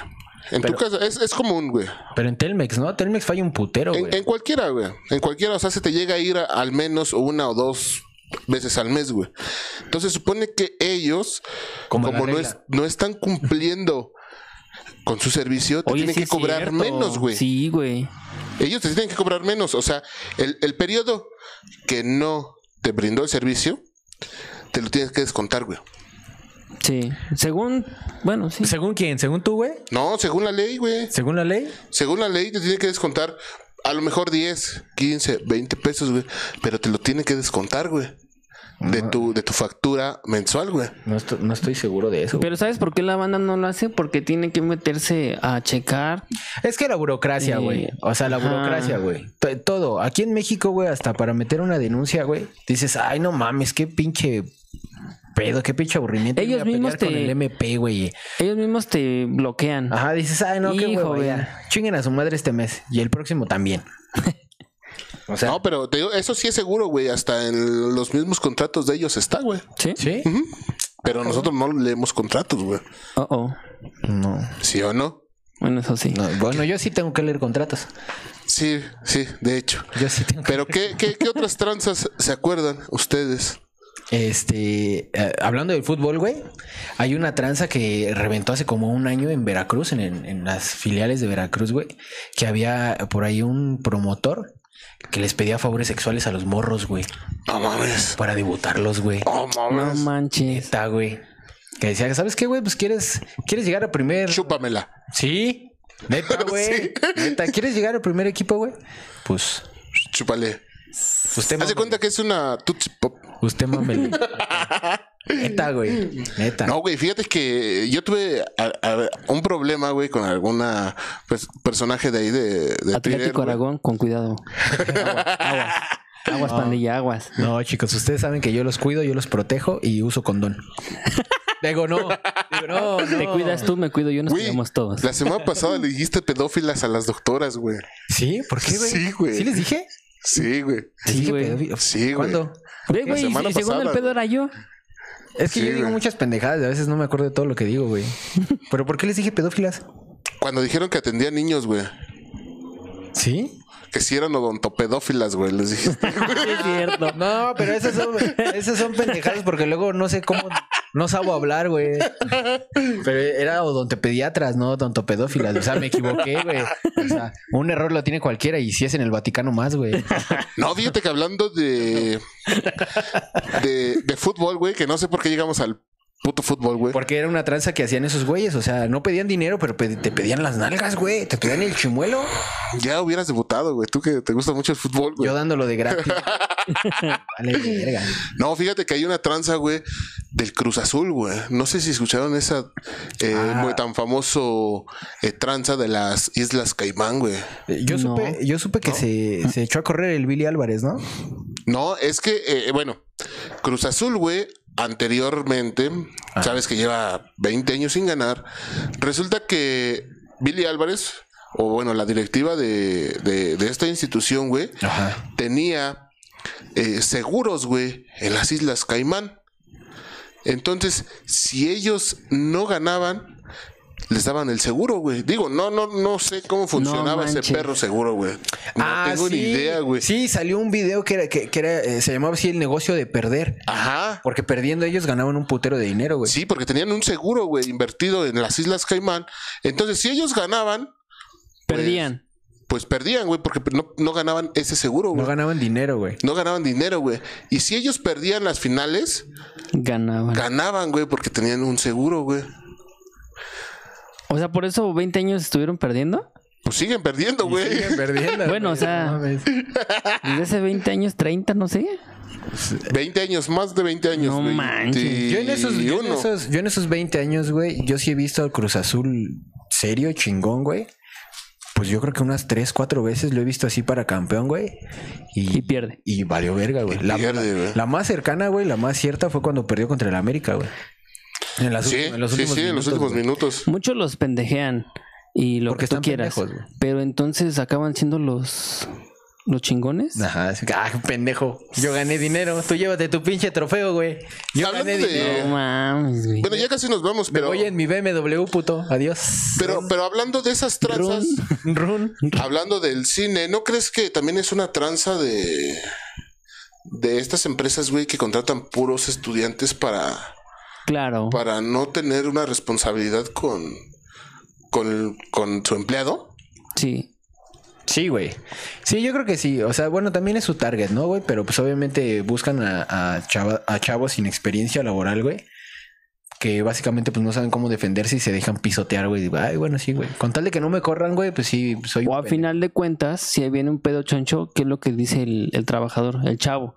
En tu casa, es, es común, güey. Pero en Telmex, ¿no? Telmex falla un putero, güey. en cualquiera, güey. En cualquiera, o sea, se te llega a ir a- al menos una o dos veces al mes, güey. Entonces supone que ellos, Como no, es, no están cumpliendo con su servicio, te Oye, tienen sí que cobrar cierto. menos, güey. Sí, güey. Ellos te tienen que cobrar menos. O sea, el, el periodo que no te brindó el servicio, te lo tienes que descontar, güey. Sí. Según, bueno, sí. ¿Según quién? ¿Según tú, güey? No, según la ley, güey. ¿Según la ley? Según la ley, te tiene que descontar a lo mejor 10, 15, 20 pesos, güey. Pero te lo tiene que descontar, güey. De tu, de tu factura mensual, güey. No estoy, no estoy seguro de eso. Pero ¿sabes por qué la banda no lo hace? Porque tiene que meterse a checar. Es que la burocracia, Eh, güey. O sea, la ajá. burocracia, güey. T- Todo. Aquí en México, güey, hasta para meter una denuncia, güey, dices, ay, no mames, qué pinche pedo, qué pinche aburrimiento. Ellos mismos te- Con el MP, güey. Ellos mismos te bloquean. Ajá, dices, ay, no, qué Hijo, güey. ya. Chinguen a su madre este mes. Y el próximo también. o sea, No, pero te digo, eso sí es seguro, güey. Hasta en los mismos contratos de ellos está, güey. ¿Sí? ¿sí? Pero nosotros no leemos contratos, güey. Oh, oh. No. ¿Sí o no? Bueno, eso sí. no. Bueno, yo sí tengo que leer contratos. Sí, sí, de hecho. Yo sí tengo que Pero ¿qué, qué, qué otras tranzas se acuerdan ustedes? Este, eh, hablando del fútbol, güey, hay una tranza que reventó hace como un año en Veracruz, en, en las filiales de Veracruz, güey, que había por ahí un promotor que les pedía favores sexuales a los morros, güey, No mames. para debutarlos, güey. No No mames. manches. Está, güey. Que decía, ¿sabes qué, güey? Pues quieres, quieres llegar a primer. Chúpamela. Sí. Neta, güey. Sí. Neta, ¿quieres llegar al primer equipo, güey? Pues, Chúpale. usted Haz de cuenta que es una Tootsie Pop. Usted mamele. Neta, güey. Neta. No, güey, fíjate que yo tuve a- a- un problema, güey, con alguna pues, personaje de ahí de, de Twitter, Atlético güey. Aragón, con cuidado. Aguas. Aguas, pandilla, aguas. No, chicos, ustedes saben que yo los cuido, yo los protejo y uso condón. Digo, no. Digo, no, no. Te cuidas tú, me cuido yo, nos Güey, cuidamos todos. la semana pasada le dijiste pedófilas a las doctoras, güey. ¿Sí? ¿Por qué, güey? Sí, güey. ¿Sí les dije? Sí, güey. ¿Les Sí, dije güey. Sí, güey. ¿Cuándo? Güey, semana y según el pedo güey. era yo. Es que Sí, yo digo güey. muchas pendejadas a veces no me acuerdo de todo lo que digo, güey. ¿Pero por qué les dije pedófilas? Cuando dijeron que atendían niños, güey. ¿Sí? Que si eran odontopedófilas, güey. Les dijiste. es cierto. No, pero esas son, esas son pendejadas porque luego no sé cómo, no sabo hablar, güey. Pero era odontopediatras, no odontopedófilas. O sea, me equivoqué, güey. O sea, un error lo tiene cualquiera y si es en el Vaticano más, güey. No, fíjate que hablando de. de, de fútbol, güey, que no sé por qué llegamos al puto fútbol, güey. Porque era una tranza que hacían esos güeyes. O sea, no pedían dinero, pero pe- te pedían las nalgas, güey. Te pedían el chimuelo. Ya hubieras debutado, güey. Tú que te gusta mucho el fútbol, güey. Yo dándolo de gratis. Vale, verga. No, fíjate que hay una tranza, güey, del Cruz Azul, güey. No sé si escucharon esa eh, Ah. muy tan famoso eh, tranza de las Islas Caimán, güey. Yo No. supe, yo supe que se, se echó a correr el Billy Álvarez, ¿no? No, es que, eh, bueno, Cruz Azul, güey, anteriormente, sabes que lleva 20 años sin ganar. Resulta que Billy Álvarez, o bueno, la directiva de, de- de esta institución, güey, Ajá. tenía eh, seguros, güey, en las Islas Caimán. Entonces, si ellos no ganaban, les daban el seguro, güey. Digo, no, no, no sé cómo funcionaba ese perro seguro, güey. No Ah, tengo ni sí. idea, güey. Sí, salió un video que era, que, que era eh, se llamaba así el negocio de perder. Ajá. Porque perdiendo ellos ganaban un putero de dinero, güey. Sí, porque tenían un seguro, güey, invertido en las Islas Caimán. Entonces, si ellos ganaban, Perdían. pues perdían, güey, porque no, no ganaban ese seguro, güey. No ganaban dinero, güey. No ganaban dinero, güey. Y si ellos perdían las finales, Ganaban. ganaban, güey, porque tenían un seguro, güey. O sea, por eso 20 años estuvieron perdiendo. Pues siguen perdiendo, güey. Siguen perdiendo. Bueno, o sea. Desde hace 20 años, 30, no sé. 20 años, más de 20 años, No manches. Yo en, esos, yo, en 21. esos, yo en esos 20 años, güey, yo sí he visto al Cruz Azul serio, chingón, güey. Pues yo creo que unas 3, 4 veces lo he visto así para campeón, güey. Y, Y pierde. Y valió verga, güey. La, pierde, güey. la más cercana, güey, la más cierta fue cuando perdió contra el América, güey. En, las Sí, en los sí, últimos sí, en los minutos, últimos güey. minutos. Muchos los pendejean y lo Porque que tú quieras. pendejos, pero entonces acaban siendo los los chingones. Ajá, ah, pendejo. Yo gané dinero. Tú llévate tu pinche trofeo, güey. Yo Hablando gané de- dinero. No mames, güey. Bueno, ya casi nos vamos, pero, voy en mi BMW, puto. Adiós. pero, pero hablando de esas tranzas, Run. hablando del cine, ¿no crees que también es una tranza de de estas empresas, güey, que contratan puros estudiantes para Claro. para no tener una responsabilidad con con, con su empleado? Sí. Sí, güey. Sí, yo creo que sí. O sea, bueno, también es su target, ¿no, güey? Pero pues obviamente buscan a, a, chava- a chavos sin experiencia laboral, güey. Que básicamente pues no saben cómo defenderse y se dejan pisotear, güey. Ay, bueno, sí, güey. Con tal de que no me corran, güey, pues sí, soy... O a final de cuentas, si viene un pedo choncho, ¿qué es lo que dice el, el trabajador, el chavo?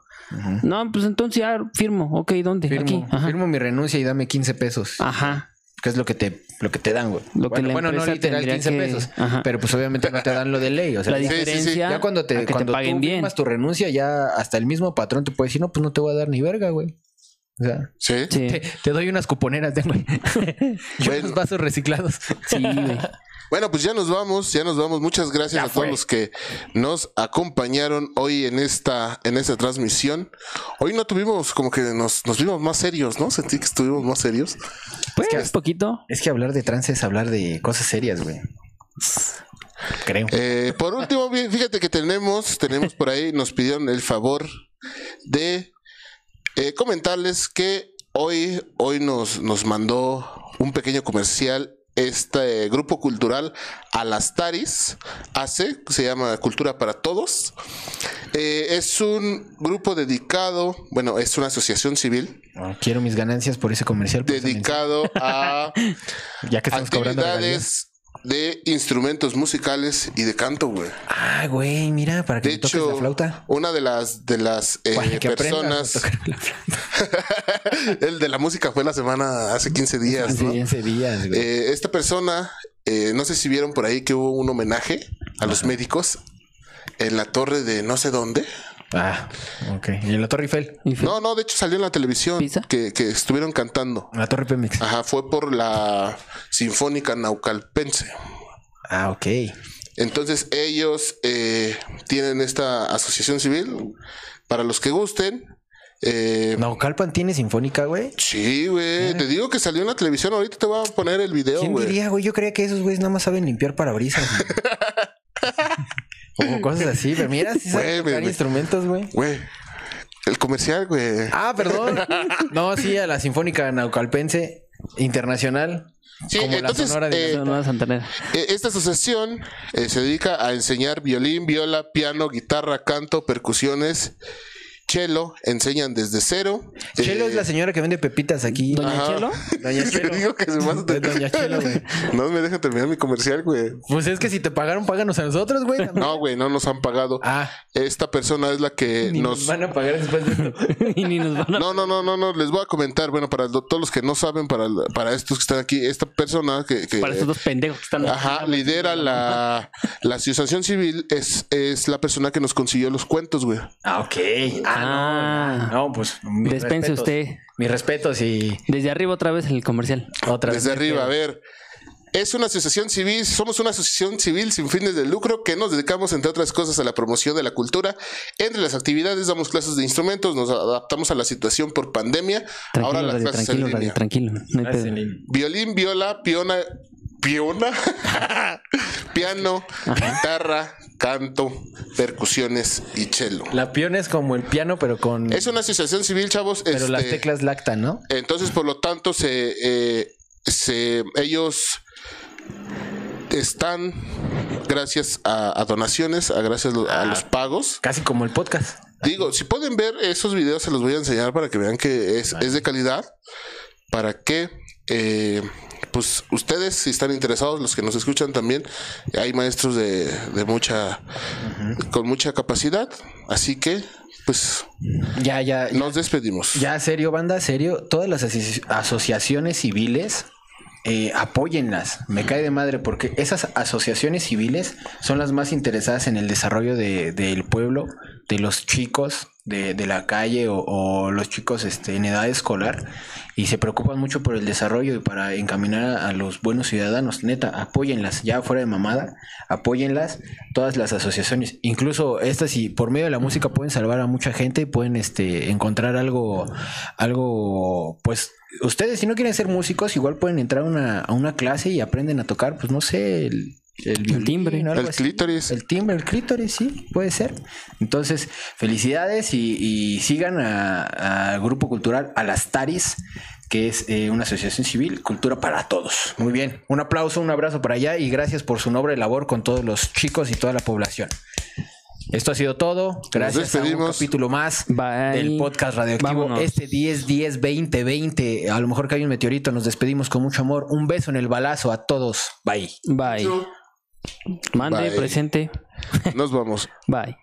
No, pues entonces ya firmo. Ok, ¿dónde? Firmo, Aquí. Ajá. firmo mi renuncia y dame 15 pesos. Ajá. Que es lo que te, lo que te dan, güey. Lo que bueno, la bueno, no literal tendría 15 que- pesos. Ajá. Pero pues obviamente no te dan lo de ley. O sea, La ya, sí, sí, sí. diferencia ya cuando te, a que cuando te paguen tú bien. firmas tu renuncia, ya hasta el mismo patrón te puede decir, no, pues no te voy a dar ni verga, güey. O sea, Sí. Sí. te, te doy unas cuponeras, ten, güey. Bueno. unos vasos reciclados. Sí, güey. Bueno, pues ya nos vamos, ya nos vamos. Muchas gracias Ya a todos los que nos acompañaron hoy en esta, en esta transmisión. Hoy no tuvimos como que nos, nos vimos más serios, ¿no? Sentí que estuvimos más serios. Pues un poquito. Es que hablar de trance es hablar de cosas serias, güey. Creo. Eh, por último, fíjate que tenemos, tenemos por ahí, nos pidieron el favor de eh, comentarles que hoy, hoy nos, nos mandó un pequeño comercial este grupo cultural Alastaris hace, se llama Cultura para Todos. Eh, es un grupo dedicado, bueno, es una asociación civil No, quiero mis ganancias por ese comercial. dedicado a. Ya que actividades de instrumentos musicales y de canto, güey. Ah, güey, mira, para que De toques hecho, la flauta. una de las de las eh, Para que personas, la el de la música fue la semana hace 15 días, ¿no? Sí, hace días, güey. Eh, esta persona, eh, no sé si vieron por ahí que hubo un homenaje a los médicos en la torre de no sé dónde. Ah, ok. Y en la Torre Eiffel. No, no, de hecho salió en la televisión que, que estuvieron cantando. En la Torre Pemex. Ajá, fue por la Sinfónica Naucalpense. Ah, ok. Entonces ellos eh, tienen esta asociación civil. Para los que gusten. Eh, Naucalpan tiene sinfónica, güey. Sí, güey. Te digo que salió en la televisión. Ahorita te voy a poner el video, ¿Quién güey. diría, güey? Yo creía que esos güeyes nada más saben limpiar parabrisas. o cosas así, pero mira, si tocar güey. instrumentos, güey. Güey. El comercial, güey. Ah, perdón. No, sí, a la Sinfónica Naucalpense Internacional. Sí, como entonces, la Sonora de eh, Santanera. Eh, Esta asociación eh, se dedica a enseñar violín, viola, piano, guitarra, canto, percusiones, cello. Enseñan desde cero. Chelo Eh, es la señora que vende pepitas aquí. Doña ajá. Chelo. Doña Te Chelo. digo que se me hace- Es Doña Chelo, güey. No me dejan terminar mi comercial, güey. Pues es que si te pagaron, páganos a nosotros, güey. No, güey, no nos han pagado. Ah, Esta persona es la que ni nos nos... van a pagar después de esto. y ni nos van a... No, no, no, no, no, les voy a comentar, bueno, para todos los que no saben, para, para estos que están aquí, esta persona que... que- Para estos dos pendejos que están... Ajá, lidera la, la asociación civil, es, es la persona que nos consiguió los cuentos, güey. Ah, ok. Ah, No, pues. mis Despense respetos. usted. Mis respetos y Desde arriba otra vez el comercial. otra vez. Desde arriba, a ver. Es una asociación civil, somos una asociación civil sin fines de lucro que nos dedicamos, entre otras cosas, a la promoción de la cultura. Entre las actividades damos clases de instrumentos, nos adaptamos a la situación por pandemia. Tranquilo, Ahora las radio, clases tranquilo, en radio, línea. tranquilo. No hay pedo. Violín, viola, piona, piona, piano, guitarra, canto, percusiones y cello. La piona es como el piano, pero con. Es una asociación civil, chavos. pero las este, teclas lactan, ¿no? Entonces, por lo tanto, se, eh, se ellos están gracias a, a donaciones, a gracias a Ah. los pagos. Casi como el podcast. Digo, si pueden ver esos videos, se los voy a enseñar para que vean que es, es de calidad. Para que, eh, pues, ustedes, si están interesados, los que nos escuchan también, hay maestros de, de mucha, con mucha capacidad. Así que, pues, Ya, ya. ya. nos despedimos. Ya, serio, banda, serio. Todas las asoci- asociaciones civiles, eh, apóyenlas. Me cae de madre porque esas asociaciones civiles son las más interesadas en el desarrollo de- del pueblo, de los chicos de, de la calle o, o los chicos este, en edad escolar y se preocupan mucho por el desarrollo y para encaminar a, los buenos ciudadanos. Neta, apóyenlas, ya fuera de mamada, apóyenlas, todas las asociaciones, incluso estas y por medio de la música pueden salvar a mucha gente, pueden este, encontrar algo, algo, pues ustedes si no quieren ser músicos, igual pueden entrar una, a una clase y aprenden a tocar, pues no sé, el, el, violín timbre. o algo El clítoris. El timbre, el clítoris, sí, puede ser. Entonces, felicidades y, y sigan al Grupo Cultural Alastaris, que es eh, una asociación civil, Cultura para Todos. Muy bien, un aplauso, un abrazo para allá y gracias por su noble labor con todos los chicos y toda la población. Esto ha sido todo. Gracias a un capítulo más Bye. del podcast radioactivo. Vámonos. Este 10, 10, 20, 20. A lo mejor que hay un meteorito. Nos despedimos con mucho amor. Un beso en el balazo a todos. Bye. Bye. Mande Bye. presente. Nos vamos. Bye.